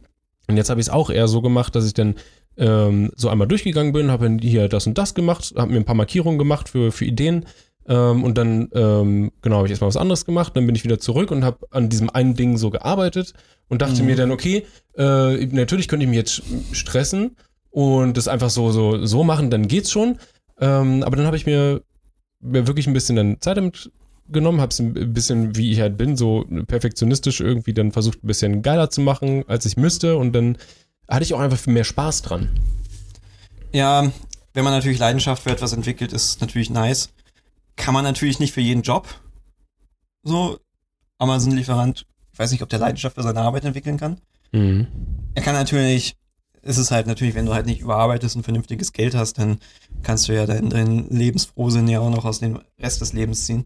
Und jetzt habe ich es auch eher so gemacht, dass ich dann ähm, so einmal durchgegangen bin, habe hier das und das gemacht, habe mir ein paar Markierungen gemacht für, für Ideen ähm, und dann, ähm, genau, habe ich erstmal was anderes gemacht, dann bin ich wieder zurück und habe an diesem einen Ding so gearbeitet und dachte Mhm. mir dann, okay, äh, natürlich könnte ich mich jetzt stressen und das einfach so, so, so machen, dann geht's schon. Ähm, aber dann habe ich mir, mir wirklich ein bisschen dann Zeit damit genommen, habe es ein bisschen, wie ich halt bin, so perfektionistisch irgendwie dann versucht, ein bisschen geiler zu machen, als ich müsste und dann hatte ich auch einfach mehr Spaß dran. Ja, wenn man natürlich Leidenschaft für etwas entwickelt, ist es natürlich nice. Kann man natürlich nicht für jeden Job. So, Amazon-Lieferant, ich weiß nicht, ob der Leidenschaft für seine Arbeit entwickeln kann. Mhm. Er kann natürlich, ist es halt natürlich, wenn du halt nicht überarbeitest und vernünftiges Geld hast, dann kannst du ja dein, dein Lebensfrohsinn ja auch noch aus dem Rest des Lebens ziehen.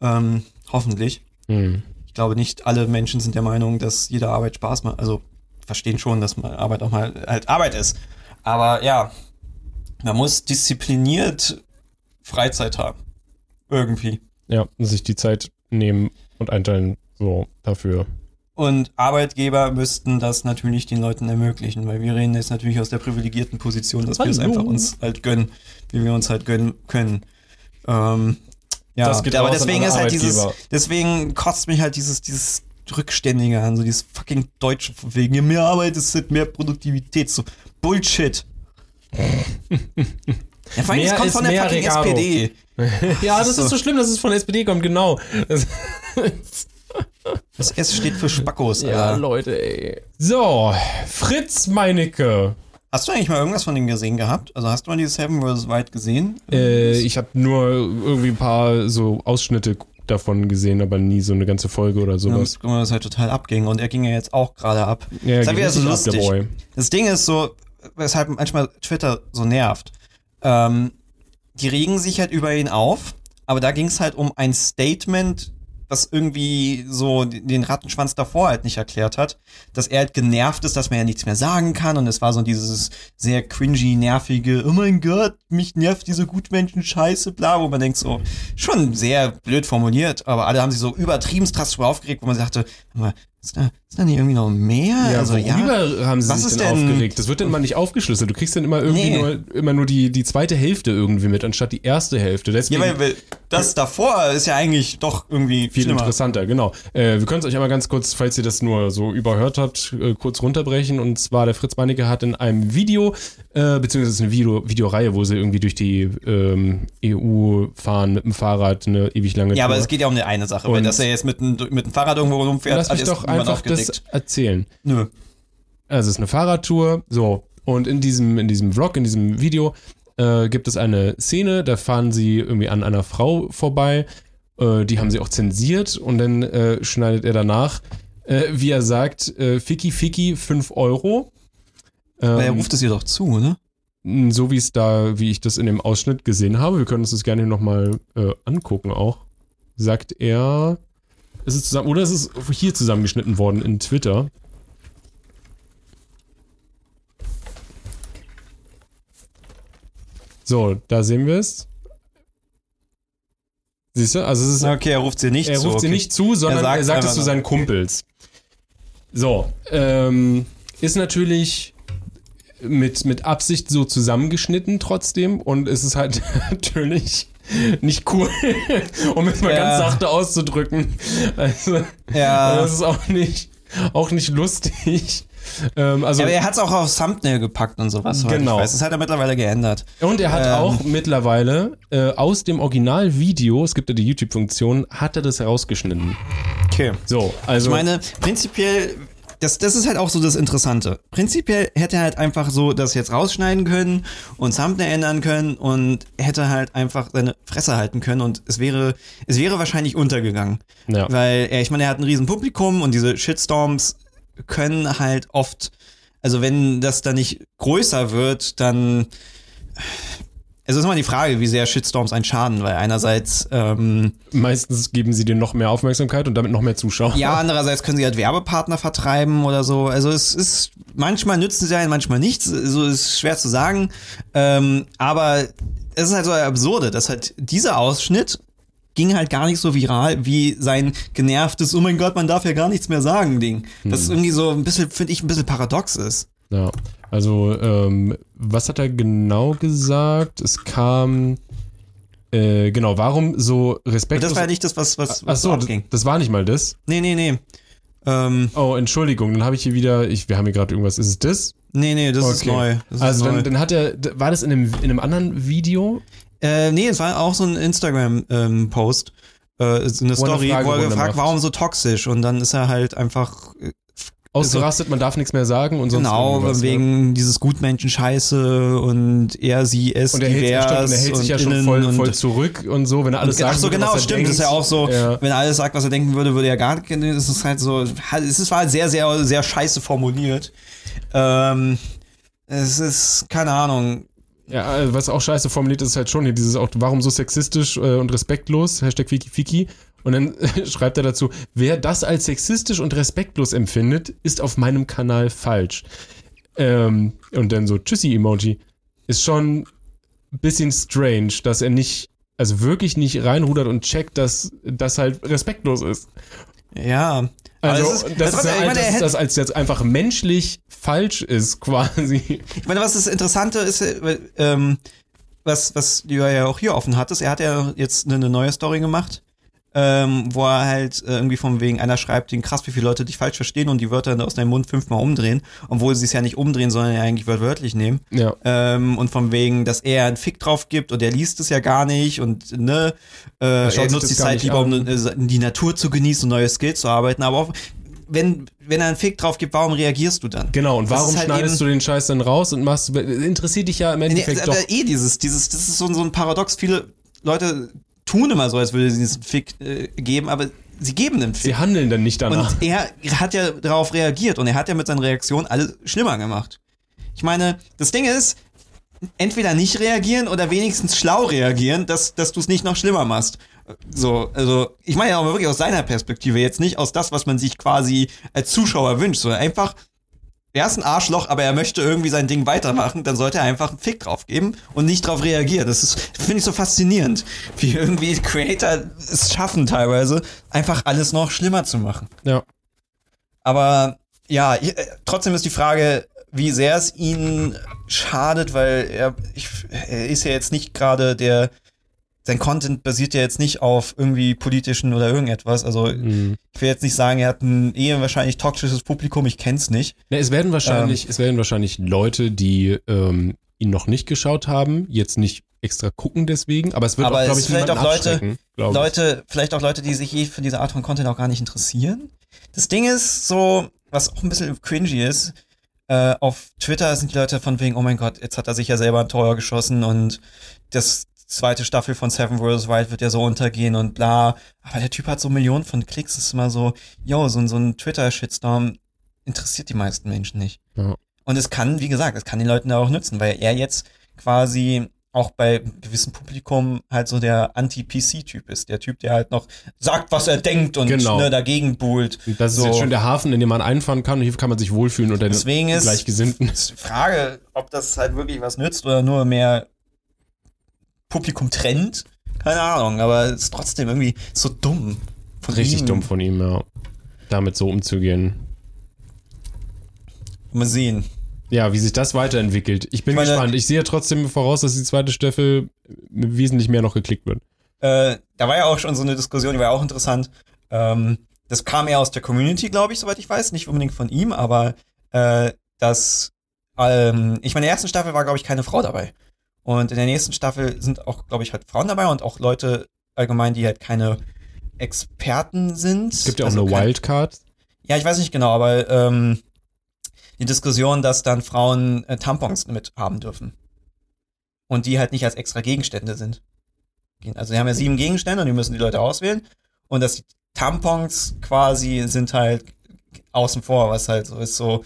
Ähm, hoffentlich. Mhm. Ich glaube, nicht alle Menschen sind der Meinung, dass jede Arbeit Spaß macht. Also verstehen schon, dass Arbeit auch mal halt Arbeit ist. Aber ja, man muss diszipliniert Freizeit haben. Irgendwie. Ja, sich die Zeit nehmen und einteilen, so dafür. Und Arbeitgeber müssten das natürlich den Leuten ermöglichen, weil wir reden jetzt natürlich aus der privilegierten Position, dass wir es Hallo. einfach uns halt gönnen, wie wir uns halt gönnen können. Ähm, ja, Das geht aber deswegen ist halt dieses, deswegen kotzt mich halt dieses, dieses Rückständige an, so dieses fucking Deutsche von wegen, ja, mehr Arbeit ist halt mehr Produktivität, so Bullshit. ja, vor allem, das kommt von der fucking Ricardo. SPD. ja, das so. ist so schlimm, dass es von der SPD kommt, genau. Das, S steht für Spackos, ja. Leute, ey. So, Fritz Meinecke. Hast du eigentlich mal irgendwas von denen gesehen gehabt? Also hast du mal dieses Heaven vs. White gesehen? Äh, ich habe nur irgendwie ein paar so Ausschnitte davon gesehen, aber nie so eine ganze Folge oder Ja, sowas. guck mal, das halt total abging und er ging ja jetzt auch gerade ab. Ja, ist halt wieder so ab, lustig. Boy. Das Ding ist so, weshalb manchmal Twitter so nervt. Ähm, die regen sich halt über ihn auf, aber da ging es halt um ein Statement, was irgendwie so den Rattenschwanz davor halt nicht erklärt hat, dass er halt genervt ist, dass man ja nichts mehr sagen kann. Und es war so dieses sehr cringy, nervige, oh mein Gott, mich nervt diese Gutmenschen-Scheiße, bla, wo man denkt so, schon sehr blöd formuliert, aber alle haben sich so übertrieben drüber aufgeregt, wo man sagte, "Sag mal, Ist da nicht irgendwie noch mehr? Ja, also ja. haben sie Was sich denn, denn- aufgeregt? Das wird dann immer nicht aufgeschlüsselt. Du kriegst dann immer irgendwie Nee. nur, immer nur die, die zweite Hälfte irgendwie mit, anstatt die erste Hälfte. Ja, Deswegen weil, weil das davor ist ja eigentlich doch irgendwie viel schlimmer. interessanter, genau. Äh, wir können es euch einmal ganz kurz, falls ihr das nur so überhört habt, äh, kurz runterbrechen. Und zwar, der Fritz Meinecke hat in einem Video, äh, beziehungsweise eine Video, Videoreihe, wo sie irgendwie durch die ähm, EU fahren mit dem Fahrrad eine ewig lange Ja, aber Tour. es geht ja um eine eine Sache, weil Und- dass er jetzt mit, mit dem Fahrrad irgendwo rumfährt, Lass mich doch jetzt niemand das erzählen. Nö. Also es ist eine Fahrradtour, so. Und in diesem, in diesem Vlog, in diesem Video, äh, gibt es eine Szene, da fahren sie irgendwie an einer Frau vorbei. Äh, die haben sie auch zensiert und dann äh, schneidet er danach, äh, wie er sagt, äh, Ficky Ficky 5 Euro. Weil er Ähm, ruft es ihr doch zu, ne? so wie es da, wie ich das in dem Ausschnitt gesehen habe, wir können uns das gerne nochmal äh, angucken auch, sagt er, ist es zusammen, oder ist es hier zusammengeschnitten worden in Twitter? So, da sehen wir es. Siehst du? Also es ist, Okay, er ruft sie nicht er zu. ruft sie okay. nicht zu, sondern Er er sagt sagt, einfach es zu seinen Kumpels. So, ähm, ist natürlich mit, mit Absicht so zusammengeschnitten trotzdem und es ist halt natürlich nicht cool, um es mal Ja. ganz sachte auszudrücken. Also, Ja. das ist auch nicht, auch nicht lustig. Ähm, also, Ja, aber er hat es auch aufs Thumbnail gepackt und sowas. Genau. Ich weiß. Das hat er mittlerweile geändert. Und er hat Ähm. auch mittlerweile äh, aus dem Originalvideo, es gibt ja die YouTube-Funktion, hat er das herausgeschnitten. Okay. So, also. Ich meine, prinzipiell, das, das ist halt auch so das Interessante. Prinzipiell hätte er halt einfach so das jetzt rausschneiden können und Thumbnail ändern können und hätte halt einfach seine Fresse halten können und es wäre, es wäre wahrscheinlich untergegangen. ja. Weil, er, ich meine, er hat ein riesen Publikum und diese Shitstorms können halt oft, also wenn das dann nicht größer wird, dann es ist immer die Frage, wie sehr Shitstorms einen schaden, weil einerseits ähm, Meistens geben sie dir noch mehr Aufmerksamkeit und damit noch mehr Zuschauer. Ja, andererseits können sie halt Werbepartner vertreiben oder so. Also es ist, manchmal nützen sie einen, manchmal nichts. So ist schwer zu sagen. Ähm, aber es ist halt so absurde, dass halt dieser Ausschnitt ging halt gar nicht so viral wie sein genervtes, oh mein Gott, man darf ja gar nichts mehr sagen, Ding. Das Hm. irgendwie so ein bisschen, finde ich, ein bisschen paradox ist. Ja, also ähm, was hat er genau gesagt? Es kam, äh, genau, warum so Und respektlos... das war ja nicht das, was, was, was so, das, abging. das war nicht mal das. Nee, nee, nee. Ähm, Oh, Entschuldigung, dann habe ich hier wieder, ich, wir haben hier gerade irgendwas, ist es das? nee, nee, das ist neu. Das ist also neu. dann, dann hat er, war das in einem, in einem anderen Video? Äh, nee, es war auch so ein Instagram-Post, äh, so eine Story, wo er gefragt, warum so toxisch? Und dann ist er halt einfach, Ausgerastet, man darf nichts mehr sagen und sonst genau, wegen dieses Gutmenschen-Scheiße und er, sie, es, Und er hält, divers stimmt, und er hält sich ja schon voll, voll zurück und so, wenn er alles und, sagt. Ach so, genau, stimmt. Das ist ja auch so, Ja. wenn er alles sagt, was er denken würde, würde er gar nicht, es ist halt so, es ist, halt sehr, sehr, sehr scheiße formuliert. Ähm, es ist, keine Ahnung, Ja, äh, was auch scheiße formuliert ist, ist halt schon hier dieses auch, warum so sexistisch äh, und respektlos, Hashtag Fiki Fiki. Und dann schreibt er dazu, wer das als sexistisch und respektlos empfindet, ist auf meinem Kanal falsch. Ähm, und dann so Tschüssi-Emoji. Ist schon ein bisschen strange, dass er nicht, also wirklich nicht reinrudert und checkt, dass das halt respektlos ist. ja. Also, es ist- das, das- ist, ich meine, dass hätte- das als jetzt einfach menschlich falsch ist, quasi. Ich meine, was das Interessante ist, äh, ähm, was, was du ja auch hier offen hattest, er hat ja jetzt eine neue Story gemacht, ähm, wo er halt äh, irgendwie von wegen einer schreibt, den krass, wie viele Leute dich falsch verstehen und die Wörter aus deinem Mund fünfmal umdrehen, obwohl sie es ja nicht umdrehen, sondern ja eigentlich wörtlich nehmen. Ja. Ähm, und von wegen, dass er einen Fick drauf gibt und er liest es ja gar nicht und ne, äh, er nutzt die Zeit lieber, um an. äh, die Natur zu genießen und neue Skills zu arbeiten, aber auch, wenn, wenn er einen Fick drauf gibt, warum reagierst du dann? Genau, und Das warum halt schneidest du den Scheiß dann raus und machst, interessiert dich ja im Nee, Endeffekt doch. aber eh dieses, dieses, das ist so, so ein Paradox. Viele Leute tun immer so, als würde sie diesen Fick äh, geben, aber sie geben den Fick. Sie handeln dann nicht danach. Und er hat ja darauf reagiert und er hat ja mit seinen Reaktionen alles schlimmer gemacht. Ich meine, das Ding ist, entweder nicht reagieren oder wenigstens schlau reagieren, dass, dass du es nicht noch schlimmer machst. So, also, ich meine ja aber wirklich aus seiner Perspektive, jetzt nicht aus das, was man sich quasi als Zuschauer wünscht, sondern einfach, er ist ein Arschloch, aber er möchte irgendwie sein Ding weitermachen, dann sollte er einfach einen Fick drauf geben und nicht drauf reagieren. Das ist, finde ich so faszinierend, wie irgendwie Creator es schaffen teilweise, einfach alles noch schlimmer zu machen. ja. Aber ja, äh, trotzdem ist die Frage, wie sehr es ihn schadet, weil er, ich, er ist ja jetzt nicht gerade der, sein Content basiert ja jetzt nicht auf irgendwie politischen oder irgendetwas. Also Mhm. ich will jetzt nicht sagen, er hat ein eher wahrscheinlich toxisches Publikum, ich kenn's nicht. Ne, es werden wahrscheinlich, es werden wahrscheinlich Leute, die ähm, ihn noch nicht geschaut haben, jetzt nicht extra gucken deswegen, aber es wird Aber auch, glaube ich, vielleicht auch Leute-. Leute, vielleicht auch Leute, die sich eh für diese Art von Content auch gar nicht interessieren. Das Ding ist so, was auch ein bisschen cringy ist, äh, auf Twitter sind die Leute von wegen, oh mein Gott, jetzt hat er sich ja selber ein Tor geschossen und das zweite Staffel von Seven vs. Wild wird ja so untergehen und bla. Aber der Typ hat so Millionen von Klicks, das ist immer so, yo, so, ein- so ein Twitter-Shitstorm interessiert die meisten Menschen nicht. Ja. Und es kann, wie gesagt, es kann den Leuten da auch nützen, weil er jetzt quasi auch bei gewissen Publikum halt so der Anti-PC-Typ ist. Der Typ, der halt noch sagt, was er denkt und Genau. ne, dagegen buhlt. Das ist so. jetzt schon der Hafen, in dem man einfahren kann und hier kann man sich wohlfühlen unter den Deswegen ist- Gleichgesinnten. ist die Frage, ob das halt wirklich was nützt oder nur mehr Publikum trennt. Keine Ahnung, aber es ist trotzdem irgendwie so dumm. Von Richtig ihm. dumm von ihm, ja. Damit so umzugehen. Mal sehen. Ja, wie sich das weiterentwickelt. Ich bin Ich meine- gespannt. Ich sehe trotzdem voraus, dass die zweite Staffel wesentlich mehr noch geklickt wird. Äh, da war ja auch schon so eine Diskussion, die war ja auch interessant. Ähm, das kam eher aus der Community, glaube ich, soweit ich weiß. Nicht unbedingt von ihm, aber äh, dass, ähm, ich meine, in der ersten Staffel war, glaube ich, keine Frau dabei. Und in der nächsten Staffel sind auch, glaube ich, halt Frauen dabei und auch Leute allgemein, die halt keine Experten sind. Es gibt ja auch Also eine kein- Wildcard. Ja, ich weiß nicht genau, aber ähm, die Diskussion, dass dann Frauen äh, Tampons mit haben dürfen. Und die halt nicht als extra Gegenstände sind. Also die haben ja sieben Gegenstände und die müssen die Leute auswählen. Und dass die Tampons quasi sind halt außen vor, was halt so ist so.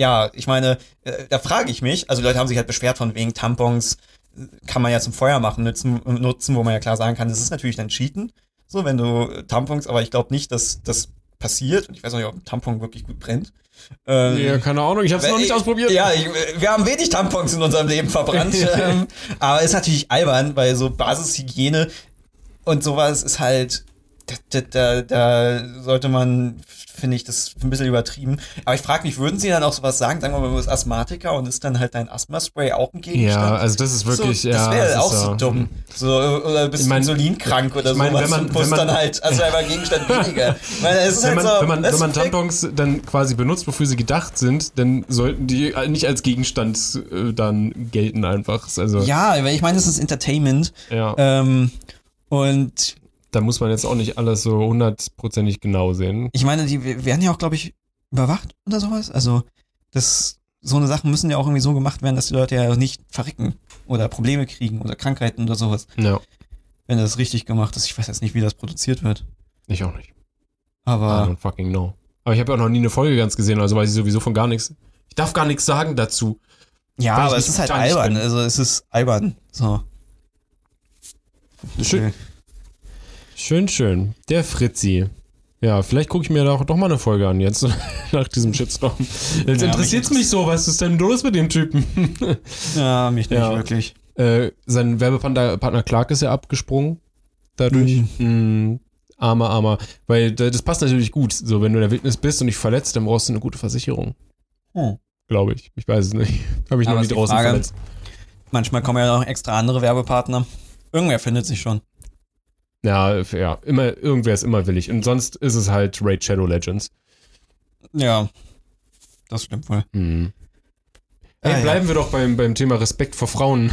Ja, ich meine, äh, da frage ich mich, also die Leute haben sich halt beschwert von wegen Tampons äh, kann man ja zum Feuer machen, nutzen, nutzen, wo man ja klar sagen kann, das ist natürlich dann Cheaten. So, wenn du äh, Tampons, aber ich glaube nicht, dass das passiert. Und ich weiß auch nicht, ob ein Tampon wirklich gut brennt. Ähm, Ja, keine Ahnung. Ich habe es noch nicht ich- ausprobiert. Ja, ich, wir haben wenig Tampons in unserem Leben verbrannt. ähm, aber ist natürlich albern, weil so Basishygiene und sowas ist halt, da, da, da, sollte man, finde ich, das ein bisschen übertrieben. Aber ich frage mich, würden sie dann auch sowas sagen? Sagen wir mal, du bist Asthmatiker und ist dann halt dein Asthma-Spray auch ein Gegenstand? Ja, also das ist wirklich, so, ja. Das wäre auch so dumm. So, oder bist Ich du mein- insulinkrank oder ich mein, sowas wenn man- und wenn man- dann halt, also einfach Gegenstand weniger. Meine, Wenn halt man, so, wenn man, wenn man Tampons dann quasi benutzt, wofür sie gedacht sind, dann sollten die nicht als Gegenstand äh, dann gelten einfach. Also, Ja, weil ich meine, das ist Entertainment. ja. Ähm, und da muss man jetzt auch nicht alles so hundertprozentig genau sehen. ich meine, die werden ja auch, glaube ich, überwacht oder sowas. Also, das, so eine Sachen müssen ja auch irgendwie so gemacht werden, dass die Leute ja nicht verrecken oder Probleme kriegen oder Krankheiten oder sowas, Ja, wenn das richtig gemacht ist. Ich weiß jetzt nicht, wie das produziert wird. ich auch nicht. I Aber don't fucking know. Aber ich habe ja auch noch nie eine Folge ganz gesehen, also weiß ich sowieso von gar nichts. Ich darf gar nichts sagen dazu. ja, aber es ist halt albern. bin. Also, es ist albern. So. Schön, schön, schön. Der Fritzi. Ja, vielleicht gucke ich mir da auch doch mal eine Folge an jetzt, nach diesem Shitstorm. Jetzt Ja, interessiert es mich so, was ist denn los mit dem Typen? Ja, mich nicht Ja. wirklich. äh, sein Werbepartner Partner Clark ist ja abgesprungen. Dadurch. Mhm. Armer, armer. Weil da- das passt natürlich gut. So, wenn du in der Wildnis bist und dich verletzt, dann brauchst du eine gute Versicherung. Hm. Glaube ich. Ich weiß es nicht. Habe ich Aber noch nie draußen Frage- verletzt. Manchmal kommen ja noch extra andere Werbepartner. Irgendwer findet sich schon. Ja, ja. Immer, irgendwer ist immer willig. Und sonst ist es halt Raid Shadow Legends. Ja. Das stimmt wohl. Mhm. Hey, Ah, ja. bleiben wir doch beim, beim Thema Respekt vor Frauen.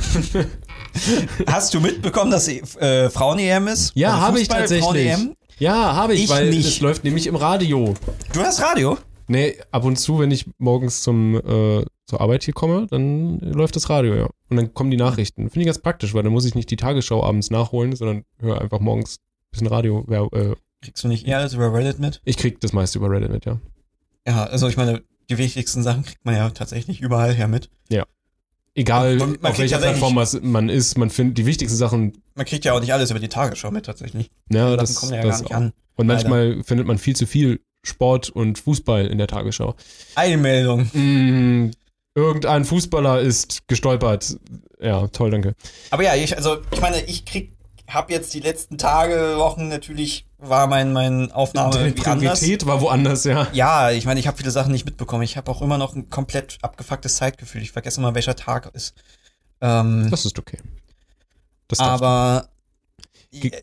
Hast du mitbekommen, dass äh, Frauen-EM ist? Ja, Also habe ich tatsächlich. Frauen-EM? Ja, habe ich, Ich weil nicht. es läuft nämlich im Radio. Du hast Radio? Nee, ab und zu, wenn ich morgens zum, äh, zur Arbeit hier komme, dann läuft das Radio, ja. Und dann kommen die Nachrichten. Finde ich ganz praktisch, weil dann muss ich nicht die Tagesschau abends nachholen, sondern höre einfach morgens ein bisschen Radio. Ja, äh, Kriegst du nicht eher alles über Reddit mit? ich krieg das meiste über Reddit mit, ja. Ja, also ich meine, die wichtigsten Sachen kriegt man ja tatsächlich überall her mit. Egal, Man- man auf welcher Plattform man ist, man findet die wichtigsten Sachen, Man kriegt ja auch nicht alles über die Tagesschau mit tatsächlich. ja, Die das, kommen ja das gar nicht auch. an. Und manchmal findet man viel zu viel Sport und Fußball in der Tagesschau. Einmeldung. Mm, irgendein Fußballer ist gestolpert. Ja, toll, danke. Aber ja, ich, also ich meine, ich krieg, habe jetzt die letzten Tage, Wochen natürlich war mein mein Aufnahme Deine irgendwie anders. Priorität war woanders, ja. Ja, ich meine, ich habe viele Sachen nicht mitbekommen. Ich habe auch immer noch ein komplett abgefucktes Zeitgefühl. Ich vergesse immer, welcher Tag ist. Ähm, Das ist okay. Das aber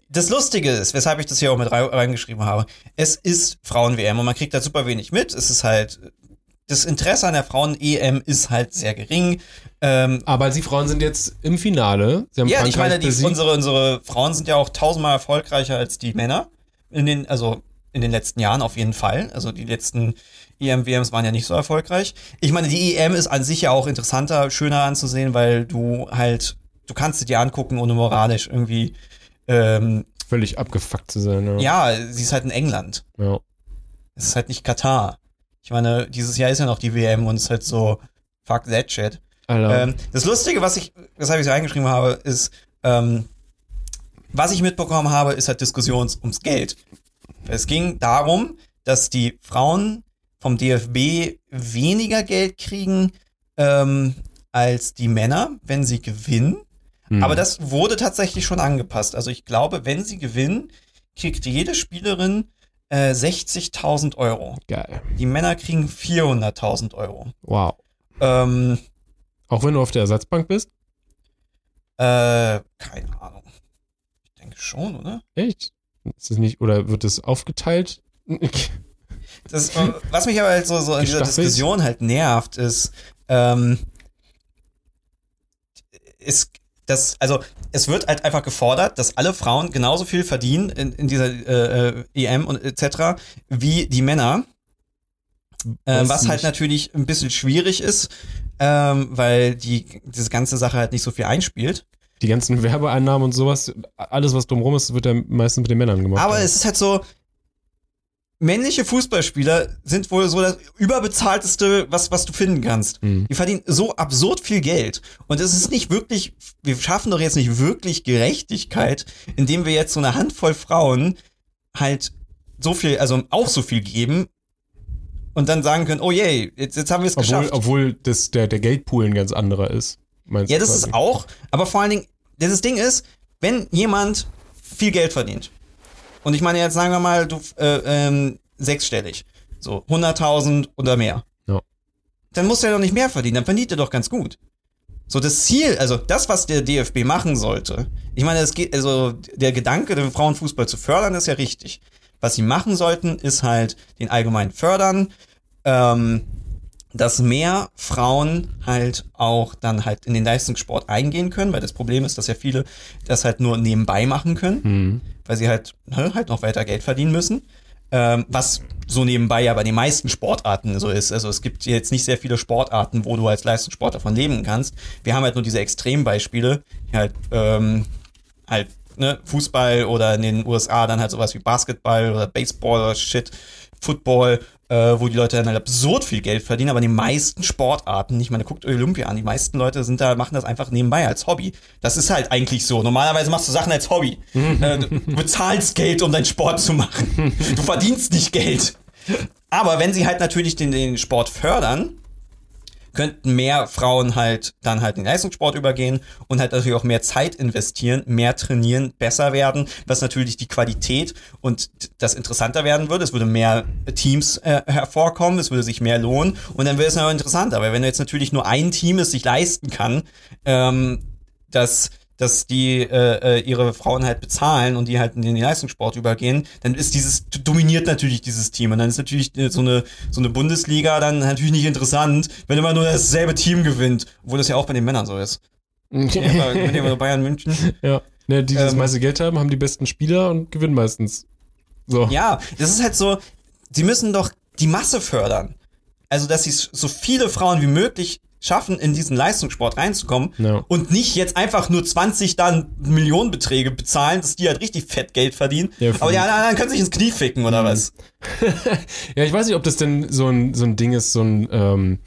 das Lustige ist, weshalb ich das hier auch mit rei- reingeschrieben habe, es ist Frauen-WM und man kriegt da super wenig mit. Es ist halt, das Interesse an der Frauen-EM ist halt sehr gering. Ähm, Aber die Frauen sind jetzt im Finale. Sie haben ja, ich Frankreich meine, die, unsere, unsere Frauen sind ja auch tausendmal erfolgreicher als die Männer. In den, also in den letzten Jahren auf jeden Fall. Also die letzten EM-WMs waren ja nicht so erfolgreich. Ich meine, die EM ist an sich ja auch interessanter, schöner anzusehen, weil du halt, du kannst sie dir angucken, ohne moralisch irgendwie. Ähm, Völlig abgefuckt zu sein. Ja. ja, sie ist halt in England. ja. Es ist halt nicht Katar. Ich meine, dieses Jahr ist ja noch die WM und es ist halt so, fuck that shit. Ähm, das Lustige, was ich, weshalb ich so eingeschrieben habe, ist, ähm, was ich mitbekommen habe, ist halt Diskussion ums Geld. Es ging darum, dass die Frauen vom DFB weniger Geld kriegen ähm, als die Männer, wenn sie gewinnen. Hm. Aber das wurde tatsächlich schon angepasst. Also ich glaube, wenn sie gewinnen, kriegt jede Spielerin äh, 60.000 Euro. Geil. Die Männer kriegen 400.000 Euro. Wow. Ähm, Auch wenn du auf der Ersatzbank bist? Äh, keine Ahnung. Ich denke schon, oder? Echt? Ist es nicht, oder wird es aufgeteilt? Das, äh, was mich aber halt so, so in dieser? Diskussion halt nervt, ist, ähm, ist, das, also, es wird halt einfach gefordert, dass alle Frauen genauso viel verdienen in, in dieser äh, äh, EM und etc. wie die Männer. Äh, was halt nicht. natürlich ein bisschen schwierig ist, ähm, weil die diese ganze Sache halt nicht so viel einspielt. Die ganzen Werbeeinnahmen und sowas, alles, was drumherum ist, wird ja meistens mit den Männern gemacht. Aber es ist halt so, männliche Fußballspieler sind wohl so das überbezahlteste, was, was du finden kannst. Hm. Die verdienen so absurd viel Geld. Und es ist nicht wirklich, wir schaffen doch jetzt nicht wirklich Gerechtigkeit, indem wir jetzt so eine Handvoll Frauen halt so viel, also auch so viel geben und dann sagen können, oh yay, jetzt, jetzt haben wir es geschafft. obwohl das, der, der Geldpool ein ganz anderer ist. Meinst Ja, das quasi? ist auch, aber vor allen Dingen, dieses Ding ist, wenn jemand viel Geld verdient, und ich meine jetzt sagen wir mal, du äh, ähm, sechsstellig, so 100.000 oder mehr, Ja. dann muss er doch nicht mehr verdienen, dann verdient er doch ganz gut. So das Ziel, also das, was der DFB machen sollte, ich meine, es geht, also der Gedanke, den Frauenfußball zu fördern, ist ja richtig. Was sie machen sollten, ist halt den allgemein fördern, ähm, dass mehr Frauen halt auch dann halt in den Leistungssport eingehen können, weil das Problem ist, dass ja viele das halt nur nebenbei machen können, Hm. weil sie halt, ne, halt noch weiter Geld verdienen müssen. Ähm, was so nebenbei ja bei den meisten Sportarten so ist. Also es gibt jetzt nicht sehr viele Sportarten, wo du als Leistungssportler von leben kannst. Wir haben halt nur diese Extrembeispiele, die halt, ähm, halt ne, Fußball oder in den USA dann halt sowas wie Basketball oder Baseball oder Shit, Football, äh, wo die Leute dann halt absurd viel Geld verdienen, aber in den meisten Sportarten, ich meine, guckt Olympia an, die meisten Leute sind da, machen das einfach nebenbei als Hobby. Das ist halt eigentlich so. Normalerweise machst du Sachen als Hobby. äh, du bezahlst Geld, um deinen Sport zu machen. Du verdienst nicht Geld. Aber wenn sie halt natürlich den, den Sport fördern, könnten mehr Frauen halt dann halt in den Leistungssport übergehen und halt natürlich auch mehr Zeit investieren, mehr trainieren, besser werden, was natürlich die Qualität und das interessanter werden würde. Es würde mehr Teams äh, hervorkommen, es würde sich mehr lohnen und dann wäre es noch interessanter. Aber wenn jetzt natürlich nur ein Team es sich leisten kann, ähm, dass dass die äh, äh, ihre Frauen halt bezahlen und die halt in den Leistungssport übergehen, dann ist dieses dominiert natürlich dieses Team und dann ist natürlich äh, so eine so eine Bundesliga dann natürlich nicht interessant, wenn immer nur dasselbe Team gewinnt, obwohl das ja auch bei den Männern so ist. Ja, wenn ihr Bayern München. ja. Ne, die, die das Ähm. meiste Geld haben, haben die besten Spieler und gewinnen meistens. So. Ja, das ist halt so, sie müssen doch die Masse fördern. Also, dass sie so viele Frauen wie möglich schaffen, in diesen Leistungssport reinzukommen Ja. und nicht jetzt einfach nur 20 dann Millionenbeträge bezahlen, dass die halt richtig fett Geld verdienen. Ja, Aber die anderen können sich ins Knie ficken oder Mhm. was? Ja, ich weiß nicht, ob das denn so ein, so ein Ding ist, so ein, ähm,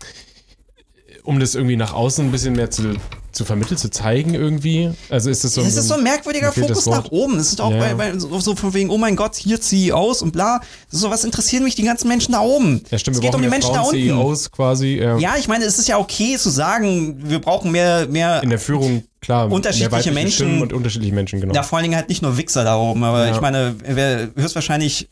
um das irgendwie nach außen ein bisschen mehr zu, zu vermitteln, zu zeigen irgendwie? Also ist das so. Es ist so ein merkwürdiger Fokus nach oben. Es ist auch Ja. bei, bei, so, so von wegen, oh mein Gott, hier CEOs und bla. So was interessieren mich die ganzen Menschen da oben. Ja, stimmt, es wir geht um die Menschen da Frauen, unten. CEOs quasi. Ja. Ja, ich meine, es ist ja okay zu sagen, wir brauchen mehr, mehr In der Führung, klar. Unterschiedliche Menschen. Stimmen und unterschiedliche Menschen, genau. Ja, vor allen Dingen halt nicht nur Wichser da oben, aber Ja. ich meine, wer höchstwahrscheinlich,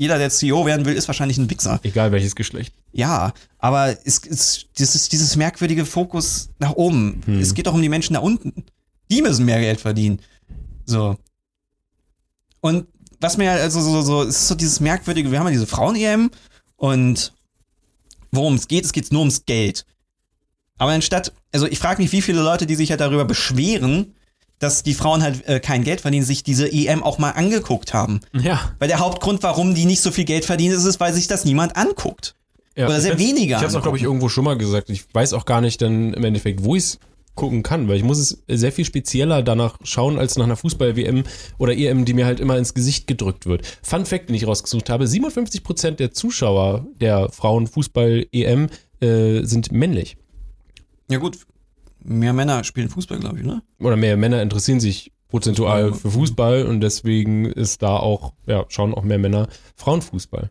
jeder, der CEO werden will, ist wahrscheinlich ein Wichser. Egal welches Geschlecht. Ja, aber es ist dieses, dieses merkwürdige Fokus nach oben. Hm. Es geht doch um die Menschen da unten. Die müssen mehr Geld verdienen. So. Und was mir halt also so, so, es ist so dieses merkwürdige, wir haben ja diese Frauen-EM und worum es geht, es geht nur ums Geld. Aber anstatt, also ich frage mich, wie viele Leute, die sich halt darüber beschweren, dass die Frauen halt äh, kein Geld verdienen, sich diese EM auch mal angeguckt haben. Ja. Weil der Hauptgrund, warum die nicht so viel Geld verdienen, ist, ist weil sich das niemand anguckt. ja Oder sehr weniger Ich habe es auch, glaube ich, irgendwo schon mal gesagt. Ich weiß auch gar nicht dann im Endeffekt, wo ich es gucken kann, weil ich muss es sehr viel spezieller danach schauen, als nach einer Fußball-WM oder EM, die mir halt immer ins Gesicht gedrückt wird. Fun Fact, den ich rausgesucht habe, 57% der Zuschauer der Frauen-Fußball-EM äh, sind männlich. Ja gut, mehr Männer spielen Fußball, glaube ich, ne? Oder mehr Männer interessieren sich prozentual für Fußball und deswegen ist da auch, ja, schauen auch mehr Männer Frauenfußball.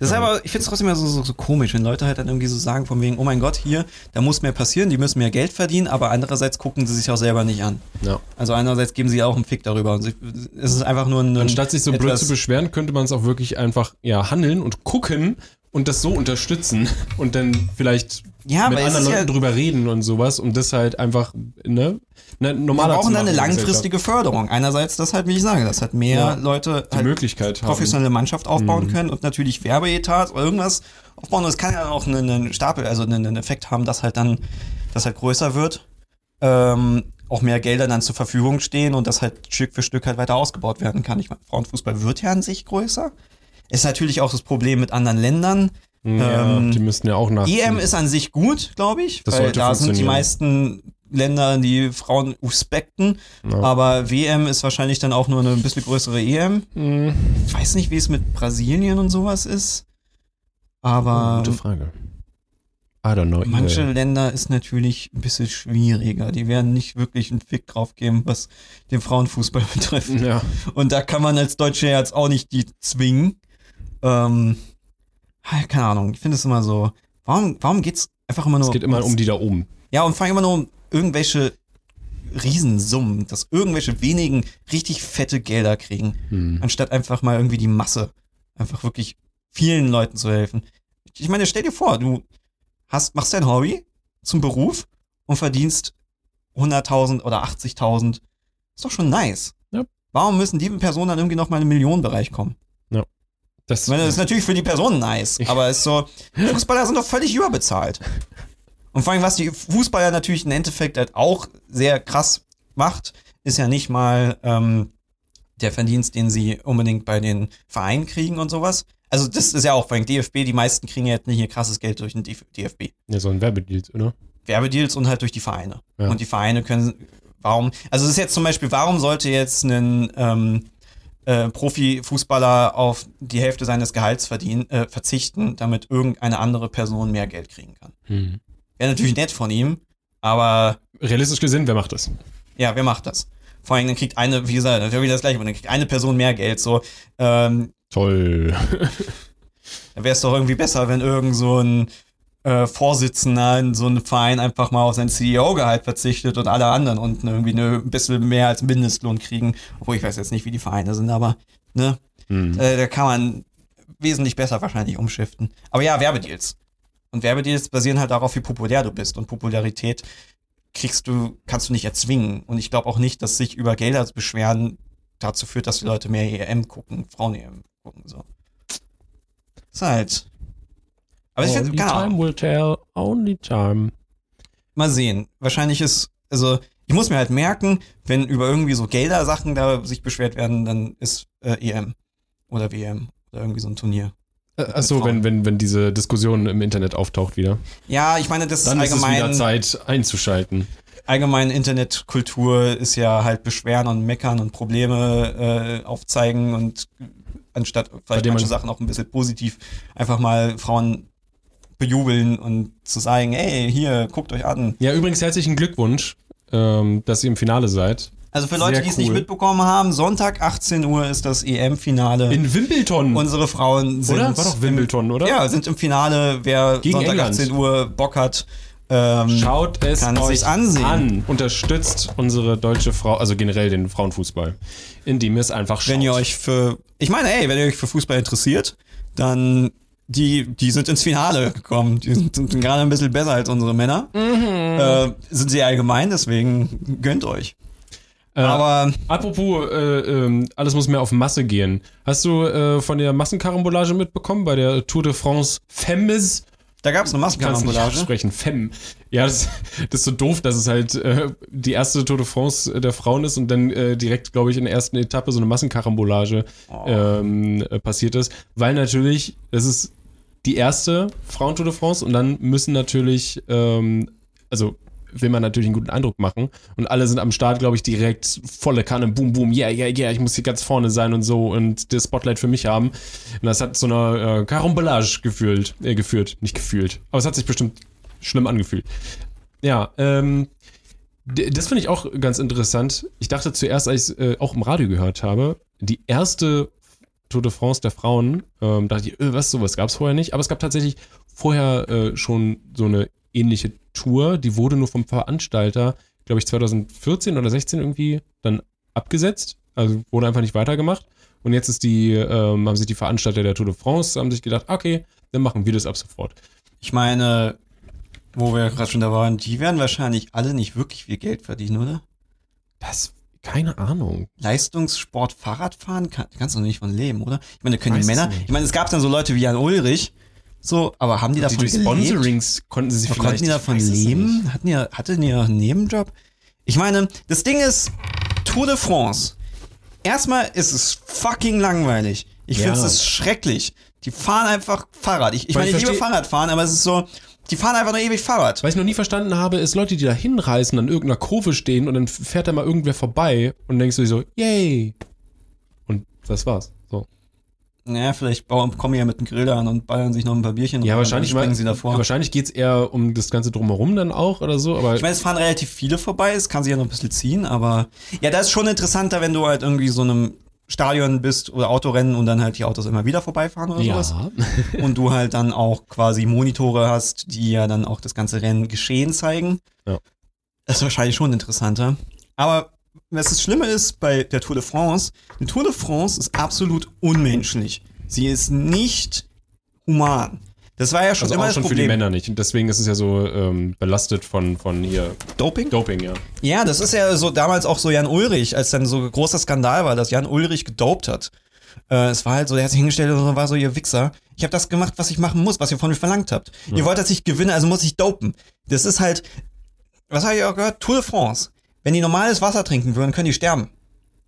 Das ist aber, ich finde es trotzdem immer so, so, so komisch, wenn Leute halt dann irgendwie so sagen, von wegen, oh mein Gott, hier, da muss mehr passieren, die müssen mehr Geld verdienen, aber andererseits gucken sie sich auch selber nicht an. Ja. Also einerseits geben sie auch einen Fick darüber. Und es ist einfach nur ein. Anstatt sich so blöd zu beschweren, könnte man es auch wirklich einfach ja handeln und gucken und das so unterstützen und dann vielleicht Ja, mit anderen ist ja, Leuten drüber reden und sowas, um das halt einfach ne, ne wir brauchen dann eine langfristige Förderung. Einerseits, das halt, wie ich sage, dass halt mehr Ja. Leute die halt Möglichkeit haben. professionelle Mannschaft aufbauen Mhm. können und natürlich Werbeetat oder irgendwas aufbauen. Und es kann ja auch einen, einen Stapel, also einen, einen Effekt haben, dass halt dann, das halt größer wird, ähm, auch mehr Gelder dann zur Verfügung stehen und das halt Stück für Stück halt weiter ausgebaut werden kann. Ich meine, Frauenfußball wird ja an sich größer. Ist natürlich auch das Problem mit anderen Ländern. Ja, ähm, die müssten ja auch nach. EM ist an sich gut, glaube ich, Das weil da sind die meisten Länder, die Frauen respekten. Ja. Aber WM ist wahrscheinlich dann auch nur eine ein bisschen größere EM. Mhm. Ich weiß nicht, wie es mit Brasilien und sowas ist. Aber Gute Frage. I don't know. manche either. Länder ist natürlich ein bisschen schwieriger. Die werden nicht wirklich einen Fick drauf geben, was den Frauenfußball betrifft. Ja. Und da kann man als Deutsche jetzt auch nicht die zwingen. Ähm, ah, keine Ahnung, ich finde es immer so. Warum, warum geht's einfach immer nur Es geht immer um die da oben. Ja, und vor allem immer nur um irgendwelche Riesensummen, dass irgendwelche wenigen richtig fette Gelder kriegen, Hm. anstatt einfach mal irgendwie die Masse, einfach wirklich vielen Leuten zu helfen. Ich meine, stell dir vor, du hast, machst dein Hobby zum Beruf und verdienst 100.000 oder 80.000. Ist doch schon nice. Ja. Warum müssen die Personen dann irgendwie noch mal in den Millionenbereich kommen? Das, meine, das ist natürlich für die Person nice, aber ist so, Fußballer sind doch völlig überbezahlt. Und vor allem, was die Fußballer natürlich im Endeffekt halt auch sehr krass macht, ist ja nicht mal ähm, der Verdienst, den sie unbedingt bei den Vereinen kriegen und sowas. Also das ist ja auch beim DFB, die meisten kriegen ja jetzt nicht hier krasses Geld durch den DF DFB. ja, so ein Werbedeal, oder? Werbedeals und halt durch die Vereine. Ja. Und die Vereine können, warum, also es ist jetzt zum Beispiel, warum sollte jetzt ein ähm, äh, Profifußballer auf die Hälfte seines Gehalts verdienen, äh, verzichten, damit irgendeine andere Person mehr Geld kriegen kann? Hm. Wäre natürlich nett von ihm, aber Realistisch gesehen, wer macht das? ja, wer macht das? Vor allem, dann kriegt eine, wie gesagt, natürlich wieder das gleiche, aber dann kriegt eine Person mehr Geld. So, ähm, Toll. Da wäre es doch irgendwie besser, wenn irgend so ein äh, Vorsitzender in so einem Verein einfach mal auf sein CEO-Gehalt verzichtet und alle anderen unten irgendwie ne, ein bisschen mehr als Mindestlohn kriegen. Obwohl ich weiß jetzt nicht, wie die Vereine sind, aber ne, Hm. äh, da kann man wesentlich besser wahrscheinlich umschiften. Aber ja, Werbedeals. Und Werbedeals basieren halt darauf, wie populär du bist. Und Popularität kriegst du, kannst du nicht erzwingen. Und ich glaube auch nicht, dass sich über Gelder beschweren dazu führt, dass die Leute mehr EM gucken, Frauen-EM gucken. So. Ist halt. Aber ich Only finde, keine time will tell. Only time. Mal sehen. Wahrscheinlich ist, also, ich muss mir halt merken, wenn über irgendwie so Gelder-Sachen da sich beschwert werden, dann ist äh, EM oder WM oder irgendwie so ein Turnier. Äh, Achso, wenn, wenn, wenn diese Diskussion im Internet auftaucht wieder. Ja, ich meine, das Dann ist ist es wieder allgemein, Zeit einzuschalten. allgemein Internetkultur ist ja halt beschweren und meckern und Probleme äh, aufzeigen und anstatt vielleicht manche man- Sachen auch ein bisschen positiv einfach mal Frauen bejubeln und zu sagen, ey, hier, guckt euch an. Ja, übrigens herzlichen Glückwunsch ähm, dass ihr im Finale seid. Also für Leute, die es cool. nicht mitbekommen haben, Sonntag 18 Uhr ist das EM-Finale. In Wimbledon. Unsere Frauen sind oder? War doch Wimbledon, oder? Ja, sind im Finale. Wer Gegen Sonntag England. 18 Uhr Bock hat, ähm, Schaut es Kann euch ansehen. an. Unterstützt unsere deutsche Frau, also generell den Frauenfußball, indem ihr es einfach schaut. wenn ihr euch für, ich meine, ey, wenn ihr euch für Fußball interessiert, dann die, die sind ins Finale gekommen. Die sind, sind gerade ein bisschen besser als unsere Männer. Äh, sind sie allgemein, deswegen gönnt euch. Äh, Aber Apropos, äh, ähm, alles muss mehr auf Masse gehen. Hast du äh, von der Massenkarambolage mitbekommen bei der Tour de France Femmes? da gab es eine Massenkarambolage. sprechen. Femme. Ja, das, das ist so doof, dass es halt äh, die erste Tour de France der Frauen ist und dann äh, direkt, glaube ich, in der ersten Etappe so eine Massenkarambolage Oh. ähm, äh, passiert ist. Weil natürlich, das ist die erste Frauentour de France und dann müssen natürlich, ähm, also will man natürlich einen guten Eindruck machen und alle sind am Start, glaube ich, direkt volle Kanne, boom, boom, yeah, yeah, yeah, ich muss hier ganz vorne sein und so und das Spotlight für mich haben. Und das hat zu einer äh, Karambolage gefühlt, äh, geführt, nicht gefühlt, aber es hat sich bestimmt schlimm angefühlt. Ja, ähm, das finde ich auch ganz interessant. Ich dachte zuerst, als ich es äh, auch im Radio gehört habe, die erste Tour de France der Frauen, ähm, dachte ich, äh, was, sowas gab es vorher nicht. Aber es gab tatsächlich vorher äh, schon so eine ähnliche Tour. Die wurde nur vom Veranstalter, glaube ich, 2014 oder 16 irgendwie dann abgesetzt. Also wurde einfach nicht weitergemacht. Und jetzt ist die, ähm, haben sich die Veranstalter der Tour de France, haben sich gedacht, okay, dann machen wir das ab sofort. Ich meine, wo wir gerade schon da waren, die werden wahrscheinlich alle nicht wirklich viel Geld verdienen, oder? Das, keine Ahnung. Leistungssport, Fahrradfahren, kann, kannst du nicht von leben, oder? Ich meine, können die Männer, nicht. ich meine, es gab dann so Leute wie Jan Ulrich, so, aber haben die Die davon gelebt? Sponsorings konnten sie sich vielleicht konnten die davon leben? Hatten die, hatten die einen Nebenjob? Ich meine, das Ding ist, Tour de France. Erstmal ist es fucking langweilig. Ich Ja. finde es schrecklich. Die fahren einfach Fahrrad. Ich, ich Weil meine, ich ich liebe Fahrradfahren, aber es ist so, die fahren einfach nur ewig Fahrrad. Was ich noch nie verstanden habe, ist Leute, die da hinreißen, an irgendeiner Kurve stehen und dann fährt da mal irgendwer vorbei und denkst du dir so, yay. Und das war's. So. Naja, vielleicht kommen die ja mit dem Grill an und ballern sich noch ein paar Bierchen Ja, wahrscheinlich, springen sie davor. wahrscheinlich geht's eher um das Ganze drumherum dann auch oder so, aber Ich meine, es fahren relativ viele vorbei, es kann sich ja noch ein bisschen ziehen, aber ja, das ist schon interessanter, wenn du halt irgendwie so einem Stadion bist oder Autorennen und dann halt die Autos immer wieder vorbeifahren oder sowas. ja. Und du halt dann auch quasi Monitore hast, die ja dann auch das ganze Rennen geschehen zeigen. Ja. Das ist wahrscheinlich schon interessanter. Aber was das Schlimme ist bei der Tour de France, die Tour de France ist absolut unmenschlich. Sie ist nicht human. Das war ja schon Also immer auch das schon für die Problem. Männer nicht. Und deswegen ist es ja so ähm, belastet von, von hier Doping? Doping, ja. Ja, das ist ja so damals auch so Jan Ulrich, als dann so großer Skandal war, dass Jan Ulrich gedopt hat. Äh, es war halt so, der hat sich hingestellt und war so, ihr Wichser. Ich habe das gemacht, was ich machen muss, was ihr von mir verlangt habt. Ihr wollt, dass ich gewinne, also muss ich dopen. Das ist halt, was habe ich auch gehört? Tour de France. Wenn die normales Wasser trinken würden, können die sterben.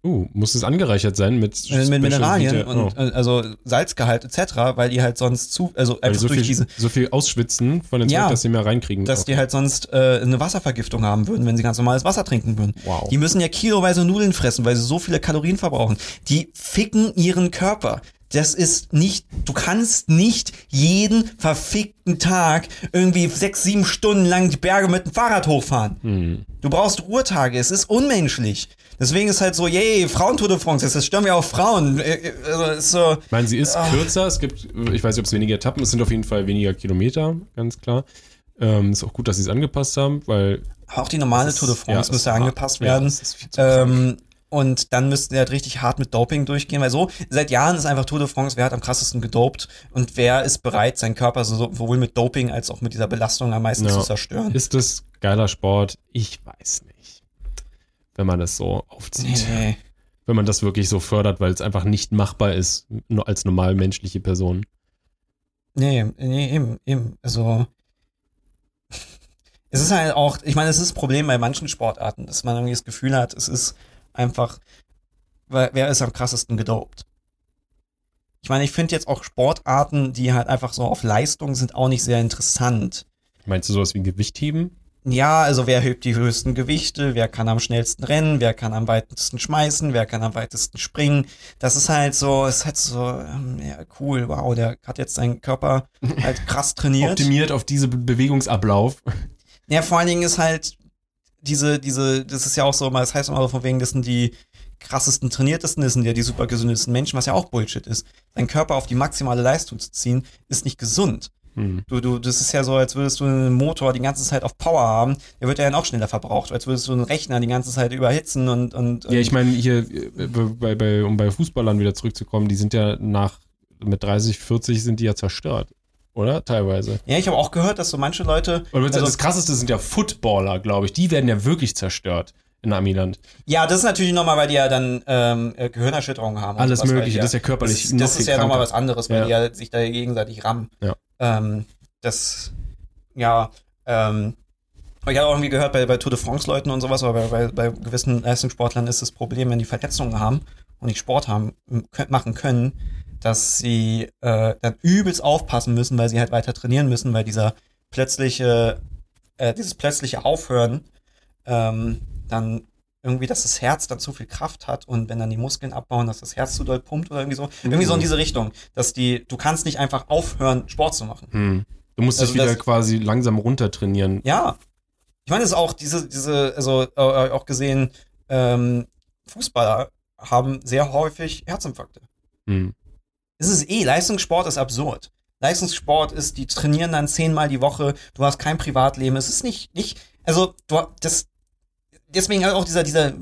Uh, muss es angereichert sein mit, Äh, mit Special Mineralien Vita- und oh. äh, also Salzgehalt etc., weil die halt sonst zu, also einfach so durch viel, diese, so viel ausschwitzen von den Ja. Zeug, dass sie mehr reinkriegen. dass die halt sonst äh, eine Wasservergiftung haben würden, wenn sie ganz normales Wasser trinken würden. Wow. Die müssen ja kiloweise Nudeln fressen, weil sie so viele Kalorien verbrauchen. Die ficken ihren Körper. Das ist nicht, du kannst nicht jeden verfickten Tag irgendwie sechs, sieben Stunden lang die Berge mit dem Fahrrad hochfahren. Hm. Du brauchst Ruhetage, es ist unmenschlich. Deswegen ist halt so, yay, Frauentour de France, das stören wir auch Frauen. Äh, äh, Also so, Ich meine, sie ist Ah. kürzer. Es gibt, ich weiß nicht, ob es weniger Etappen, es sind auf jeden Fall weniger Kilometer, ganz klar. Ähm, ist auch gut, dass sie es angepasst haben, weil. auch die normale ist- Tour de France ja, müsste es- angepasst ja, werden. krank. Ähm, und dann müssten die halt richtig hart mit Doping durchgehen, weil so, seit Jahren ist einfach Tour de France, wer hat am krassesten gedopt und wer ist bereit, seinen Körper so, sowohl mit Doping als auch mit dieser Belastung am meisten Ja. zu zerstören. Ist das geiler Sport? Ich weiß nicht. Wenn man das so aufzieht. Nee. Wenn man das wirklich so fördert, weil es einfach nicht machbar ist, nur als normal menschliche Person. Nee, nee, eben, eben. Also, es ist halt auch, ich meine, es ist ein Problem bei manchen Sportarten, dass man irgendwie das Gefühl hat, es ist einfach, wer, wer ist am krassesten gedopt? Ich meine, ich finde jetzt auch Sportarten, die halt einfach so auf Leistung sind, auch nicht sehr interessant. Meinst du sowas wie Gewichtheben? Ja, also wer hebt die höchsten Gewichte, wer kann am schnellsten rennen, wer kann am weitesten schmeißen, wer kann am weitesten springen. Das ist halt so, ist halt so, ähm, ja, cool, wow, der hat jetzt seinen Körper halt krass trainiert. Optimiert auf diese Be Bewegungsablauf. Ja, vor allen Dingen ist halt, diese, diese, das ist ja auch so, das heißt immer von wegen, das sind die krassesten, trainiertesten, das sind ja die super gesündesten Menschen, was ja auch Bullshit ist. Dein Körper auf die maximale Leistung zu ziehen, ist nicht gesund. Hm. Du, du, das ist ja so, als würdest du einen Motor die ganze Zeit auf Power haben, der wird ja dann auch schneller verbraucht, als würdest du einen Rechner die ganze Zeit überhitzen und, und, und Ja, ich meine, hier, äh, bei, bei, um bei Fußballern wieder zurückzukommen, die sind ja nach, mit 30, 40 sind die ja zerstört. Oder? Teilweise. ja, ich habe auch gehört, dass so manche Leute, Und Also- das krasseste sind ja Footballer, glaube ich. Die werden ja wirklich zerstört in Amiland. ja, das ist natürlich nochmal, weil die ja dann ähm, äh, Gehirnerschütterungen haben. Alles Mögliche, die das ist ja körperlich Das, noch das ist ja nochmal was anderes, weil Ja. die ja sich da gegenseitig rammen. Ja. Ähm, das, ja, ähm, ich habe auch irgendwie gehört, bei, bei Tour de France-Leuten und sowas, aber bei, bei, bei gewissen Leistungssportlern ist das Problem, wenn die Verletzungen haben und nicht Sport haben, machen können, dass sie äh, dann übelst aufpassen müssen, weil sie halt weiter trainieren müssen, weil dieser plötzliche, äh, dieses plötzliche Aufhören ähm, dann irgendwie, dass das Herz dann zu viel Kraft hat und wenn dann die Muskeln abbauen, dass das Herz zu doll pumpt oder irgendwie so. Irgendwie so in diese Richtung, dass die, du kannst nicht einfach aufhören, Sport zu machen. Hm. Du musst Also dich wieder das- quasi langsam runter trainieren. Ja. Ich meine, es ist auch diese, diese, also äh, auch gesehen, ähm, Fußballer haben sehr häufig Herzinfarkte. Hm. Es ist eh, Leistungssport ist absurd. Leistungssport ist, die trainieren dann zehnmal die Woche, du hast kein Privatleben. Es ist nicht, nicht, also du das, deswegen halt auch dieser, dieser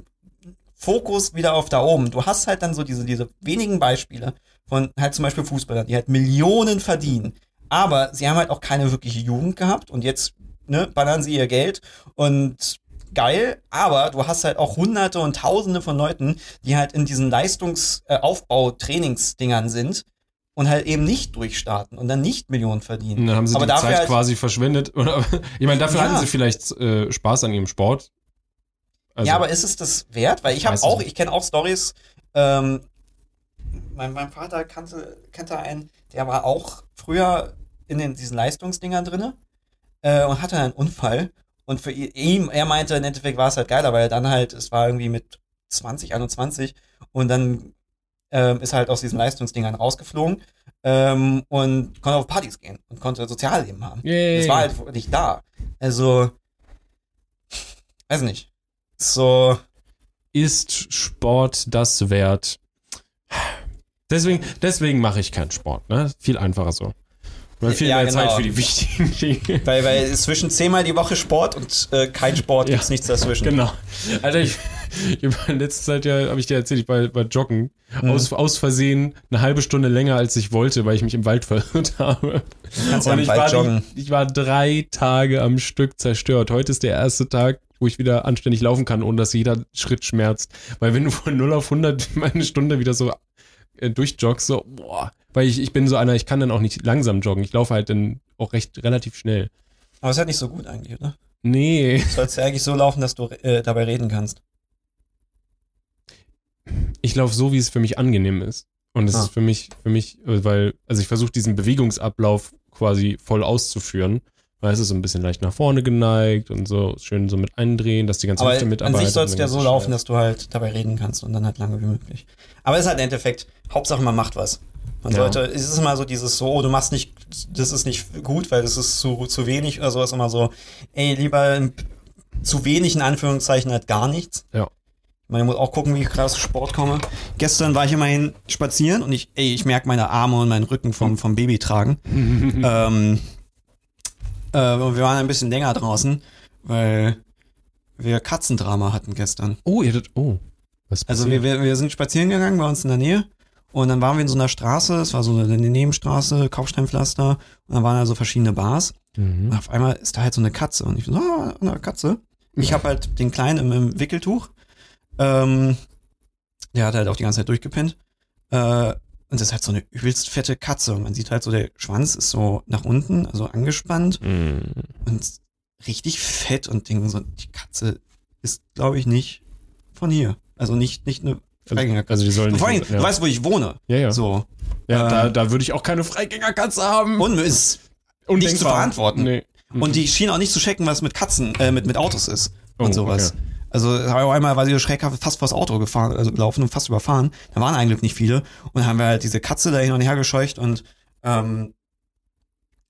Fokus wieder auf da oben. Du hast halt dann so diese, diese wenigen Beispiele von halt zum Beispiel Fußballern, die halt Millionen verdienen. Aber sie haben halt auch keine wirkliche Jugend gehabt und jetzt, ne, ballern sie ihr Geld und geil, aber du hast halt auch hunderte und tausende von Leuten, die halt in diesen Leistungsaufbau-Trainingsdingern sind und halt eben nicht durchstarten und dann nicht Millionen verdienen. Und dann haben sie Aber die Zeit halt- quasi verschwendet. Ich meine, dafür Ja. hatten sie vielleicht äh, Spaß an ihrem Sport. Also, ja, aber ist es das wert? Weil ich habe auch, ich kenne auch Stories. Ähm, mein, mein Vater kannte, kannte einen, der war auch früher in den, diesen Leistungsdingern drinne äh, und hatte einen Unfall. Und für ihn, er meinte, im Endeffekt war es halt geiler, weil er dann halt, es war irgendwie mit 20, 21 und dann ähm, ist halt aus diesen Leistungsdingern rausgeflogen ähm, und konnte auf Partys gehen und konnte Sozialleben haben. Yay. Das war halt nicht da. Also, weiß nicht. So, ist Sport das wert? Deswegen, deswegen mache ich keinen Sport, ne? Viel einfacher so. Man viel Ja, mehr genau. Zeit für die wichtigen Dinge. weil, weil zwischen zehnmal die Woche Sport und äh, kein Sport Ja. gibt's nichts dazwischen. Genau. Alter, ich, ich war in letzter Zeit ja, habe ich dir erzählt, ich war, war joggen. Mhm. Aus, aus Versehen eine halbe Stunde länger, als ich wollte, weil ich mich im Wald verirrt habe. Kannst ja Und im ich Wald war, joggen. ich war drei Tage am Stück zerstört. Heute ist der erste Tag, wo ich wieder anständig laufen kann, ohne dass jeder Schritt schmerzt. Weil wenn du von 0 auf 100 mal eine Stunde wieder so äh, durchjoggst, so, boah. Weil ich, ich bin so einer, ich kann dann auch nicht langsam joggen. Ich laufe halt dann auch recht relativ schnell. Aber es ist halt nicht so gut eigentlich, oder? Nee. Du sollst ja eigentlich so laufen, dass du äh, dabei reden kannst. Ich laufe so, wie es für mich angenehm ist. Und es Ah. ist für mich, für mich, äh, weil, also ich versuche diesen Bewegungsablauf quasi voll auszuführen. Weil es ist so ein bisschen leicht nach vorne geneigt und so schön so mit eindrehen, dass die ganze Aber Hüfte an mitarbeitet. sich und du ja so laufen, dass du halt dabei reden kannst und dann halt lange wie möglich. Aber es ist halt im Endeffekt, Hauptsache man macht was. Man Ja. sollte, es ist immer so dieses so, oh, du machst nicht, das ist nicht gut, weil das ist zu, zu wenig oder sowas immer so, ey, lieber zu wenig in Anführungszeichen halt gar nichts. Ja. Man muss auch gucken, wie ich krass zu Sport komme. Gestern war ich immerhin spazieren und ich, ey, ich merke meine Arme und meinen Rücken vom, vom Baby tragen. ähm, äh, und wir waren ein bisschen länger draußen, weil wir Katzendrama hatten gestern. Oh, ihr hattet, oh. Was Also passiert? wir, wir, wir sind spazieren gegangen bei uns in der Nähe und dann waren wir in so einer Straße, es war so eine Nebenstraße, Kaufsteinpflaster und dann waren da so verschiedene Bars und Mhm. auf einmal ist da halt so eine Katze und ich so, ah, eine Katze. Ich habe halt den Kleinen im, im Wickeltuch. Ähm, der hat halt auch die ganze Zeit durchgepennt. Äh, und das ist halt so eine übelst fette Katze. Und man sieht halt so, der Schwanz ist so nach unten, also angespannt Mhm. und richtig fett und Ding. So, die Katze ist, glaube ich, nicht von hier. Also nicht, nicht eine Freigängerkatze. Also die sollen Vor allem, nicht. Ja, du weißt, wo ich wohne. ja. ja. So. ja da, ähm, da würde ich auch keine Freigängerkatze haben. Und ist. Undenkbar. zu verantworten. Nee. Und die schien auch nicht zu checken, was mit Katzen, äh, mit, mit Autos ist und Oh, sowas. okay. Also auf einmal war sie so schreckhaft fast vors Auto gefahren, also gelaufen und fast überfahren. Da waren eigentlich nicht viele. Und dann haben wir halt diese Katze da hin und her gescheucht und ähm,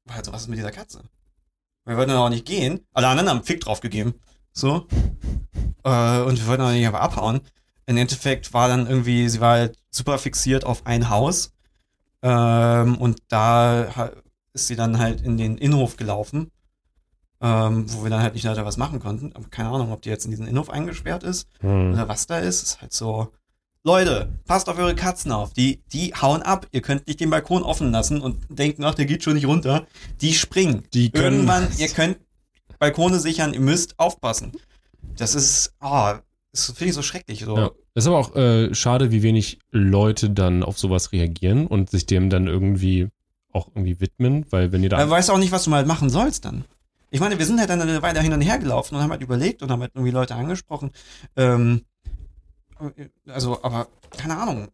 war halt so, was ist mit dieser Katze? Wir wollten dann auch nicht gehen. Alle anderen haben Fick drauf gegeben. So. Äh, und wir wollten auch nicht aber abhauen. Im Endeffekt war dann irgendwie, sie war halt super fixiert auf ein Haus. Ähm, und da ist sie dann halt in den Innenhof gelaufen. Ähm, wo wir dann halt nicht weiter was machen konnten. Aber keine Ahnung, ob die jetzt in diesen Innenhof eingesperrt ist Hm. oder was da ist. Ist halt so. Leute, passt auf eure Katzen auf. Die, die hauen ab. Ihr könnt nicht den Balkon offen lassen und denken, ach, der geht schon nicht runter. Die springen. Die können- Irgendwann, ihr könnt Balkone sichern, ihr müsst aufpassen. Das ist, ah, das finde ich so schrecklich. So. Ja. Ist aber auch äh, schade, wie wenig Leute dann auf sowas reagieren und sich dem dann irgendwie auch irgendwie widmen, weil wenn ihr da. Aber weißt auch nicht, was du mal machen sollst dann. Ich meine, wir sind halt dann eine Weile hin und her gelaufen und haben halt überlegt und haben halt irgendwie Leute angesprochen. Ähm, also, aber keine Ahnung.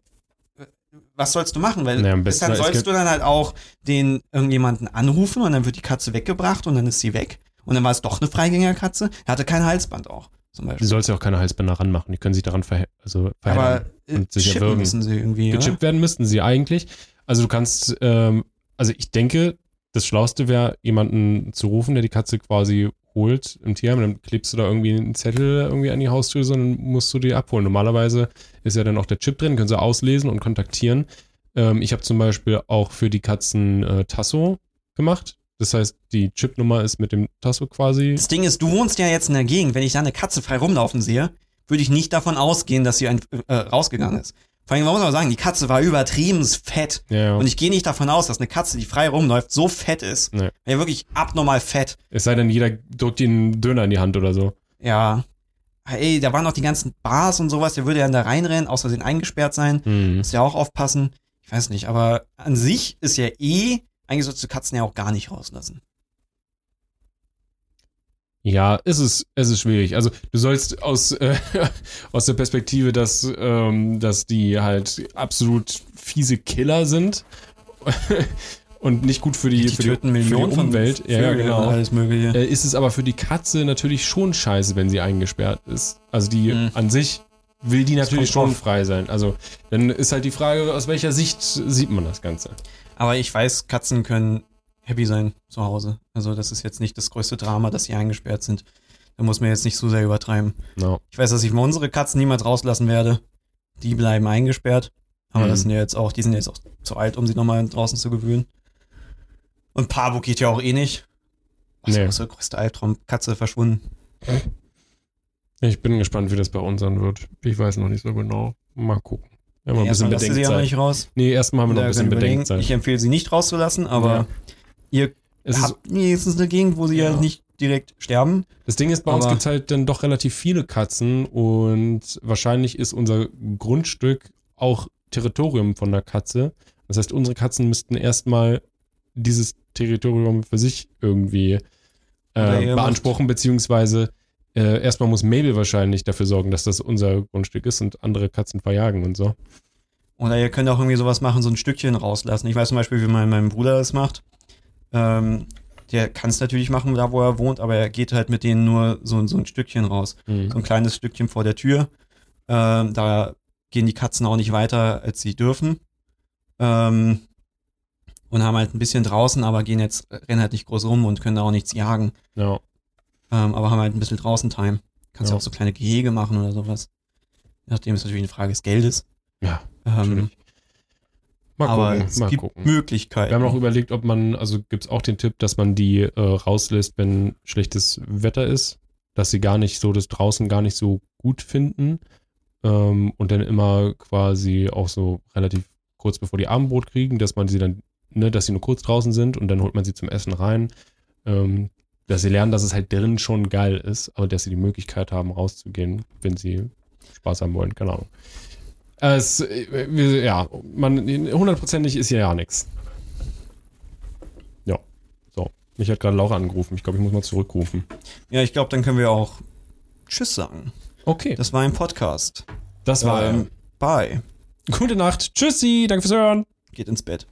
Was sollst du machen? Weil Naja, dann es sollst du dann halt auch den irgendjemanden anrufen und dann wird die Katze weggebracht und dann ist sie weg. Und dann war es doch eine Freigängerkatze. Er hatte kein Halsband auch, zum die Beispiel. sollst ja auch keine Halsbänder ranmachen. Die können sich daran verhe also verheddern. Aber äh, und sich erwürgen. müssen sie irgendwie. oder? Gechippt werden müssten sie eigentlich. Also du kannst, ähm, also ich denke, das Schlauste wäre, jemanden zu rufen, der die Katze quasi holt im Tierheim. Dann klebst du da irgendwie einen Zettel irgendwie an die Haustür, sondern musst du die abholen. Normalerweise ist ja dann auch der Chip drin, können sie auslesen und kontaktieren. Ähm, ich habe zum Beispiel auch für die Katzen äh, Tasso gemacht. Das heißt, die Chipnummer ist mit dem Tasso quasi. Das Ding ist, du wohnst ja jetzt in der Gegend. Wenn ich da eine Katze frei rumlaufen sehe, würde ich nicht davon ausgehen, dass sie ein, äh, rausgegangen ist. Vor allem, man muss aber sagen, die Katze war übertrieben fett. Ja, ja. Und ich gehe nicht davon aus, dass eine Katze, die frei rumläuft, so fett ist. Nee. Ja, wirklich abnormal fett. Es sei denn, jeder drückt ihnen einen Döner in die Hand oder so. Ja. Ey, da waren noch die ganzen Bars und sowas, der würde ja da reinrennen, außer den eingesperrt sein. Hm. Muss ja auch aufpassen. Ich weiß nicht, aber an sich ist ja eh, eigentlich sollst du Katzen ja auch gar nicht rauslassen. Ja, es ist, es ist schwierig. Also du sollst aus, äh, aus der Perspektive, dass, ähm, dass die halt absolut fiese Killer sind und nicht gut für die, für die, für die Umwelt. Ja, ja, genau. Alles mögliche. Äh, ist es aber für die Katze natürlich schon scheiße, wenn sie eingesperrt ist. Also die Mhm. an sich will die natürlich schon drauf. frei sein. Also dann ist halt die Frage, aus welcher Sicht sieht man das Ganze. Aber ich weiß, Katzen können happy sein zu Hause. Also das ist jetzt nicht das größte Drama, dass sie eingesperrt sind. Da muss man jetzt nicht so sehr übertreiben. No. Ich weiß, dass ich mal unsere Katzen niemals rauslassen werde. Die bleiben eingesperrt. Aber Mhm. das sind ja jetzt auch, die sind jetzt auch zu alt, um sie nochmal draußen zu gewöhnen. Und Pabo geht ja auch eh nicht. Das Nee. ist der größte Albtraum. Katze verschwunden. Ich bin gespannt, wie das bei uns sein wird. Ich weiß noch nicht so genau. Mal gucken. Ja, mal ein bisschen ihr sie ja Bedenkzeit. nicht raus. Nee, erstmal haben wir noch ein bisschen. Bedenkzeit. Ich empfehle sie nicht rauszulassen, aber Ja. Ihr Es ist, habt wenigstens eine Gegend, wo sie ja Ja. nicht direkt sterben. das Ding ist, bei uns gibt es halt dann doch relativ viele Katzen und wahrscheinlich ist unser Grundstück auch Territorium von der Katze. Das heißt, unsere Katzen müssten erstmal dieses Territorium für sich irgendwie äh, beanspruchen, beziehungsweise äh, erstmal muss Mabel wahrscheinlich dafür sorgen, dass das unser Grundstück ist und andere Katzen verjagen und so. Oder ihr könnt auch irgendwie sowas machen, so ein Stückchen rauslassen. Ich weiß zum Beispiel, wie mein, mein Bruder das macht. Ähm, der kann es natürlich machen, da wo er wohnt, aber er geht halt mit denen nur so, so ein Stückchen raus. Mhm. So ein kleines Stückchen vor der Tür. Ähm, da gehen die Katzen auch nicht weiter, als sie dürfen. Ähm, und haben halt ein bisschen draußen, aber gehen jetzt, rennen halt nicht groß rum und können da auch nichts jagen. Ja. Ähm, aber haben halt ein bisschen draußen Time. Kannst ja auch so kleine Gehege machen oder sowas. Nachdem ist natürlich eine Frage des Geldes. Ja, Ähm, natürlich. Mal aber gucken, es mal gibt gucken. Möglichkeiten. Wir haben noch überlegt, ob man, also gibt es auch den Tipp, dass man die äh, rauslässt, wenn schlechtes Wetter ist, dass sie gar nicht so das draußen gar nicht so gut finden ähm, und dann immer quasi auch so relativ kurz bevor die Abendbrot kriegen, dass man sie dann, ne, dass sie nur kurz draußen sind und dann holt man sie zum Essen rein, ähm, dass sie lernen, dass es halt drin schon geil ist, aber dass sie die Möglichkeit haben, rauszugehen, wenn sie Spaß haben wollen, keine Ahnung. Es, ja, man, hundertprozentig ist hier ja nichts. Ja, so. Mich hat gerade Laura angerufen. Ich glaube, ich muss mal zurückrufen. Ja, ich glaube, dann können wir auch Tschüss sagen. Okay, Das war ein Podcast. das war Ähm, bye. Gute Nacht. Tschüssi. Danke fürs Hören. Geht ins Bett.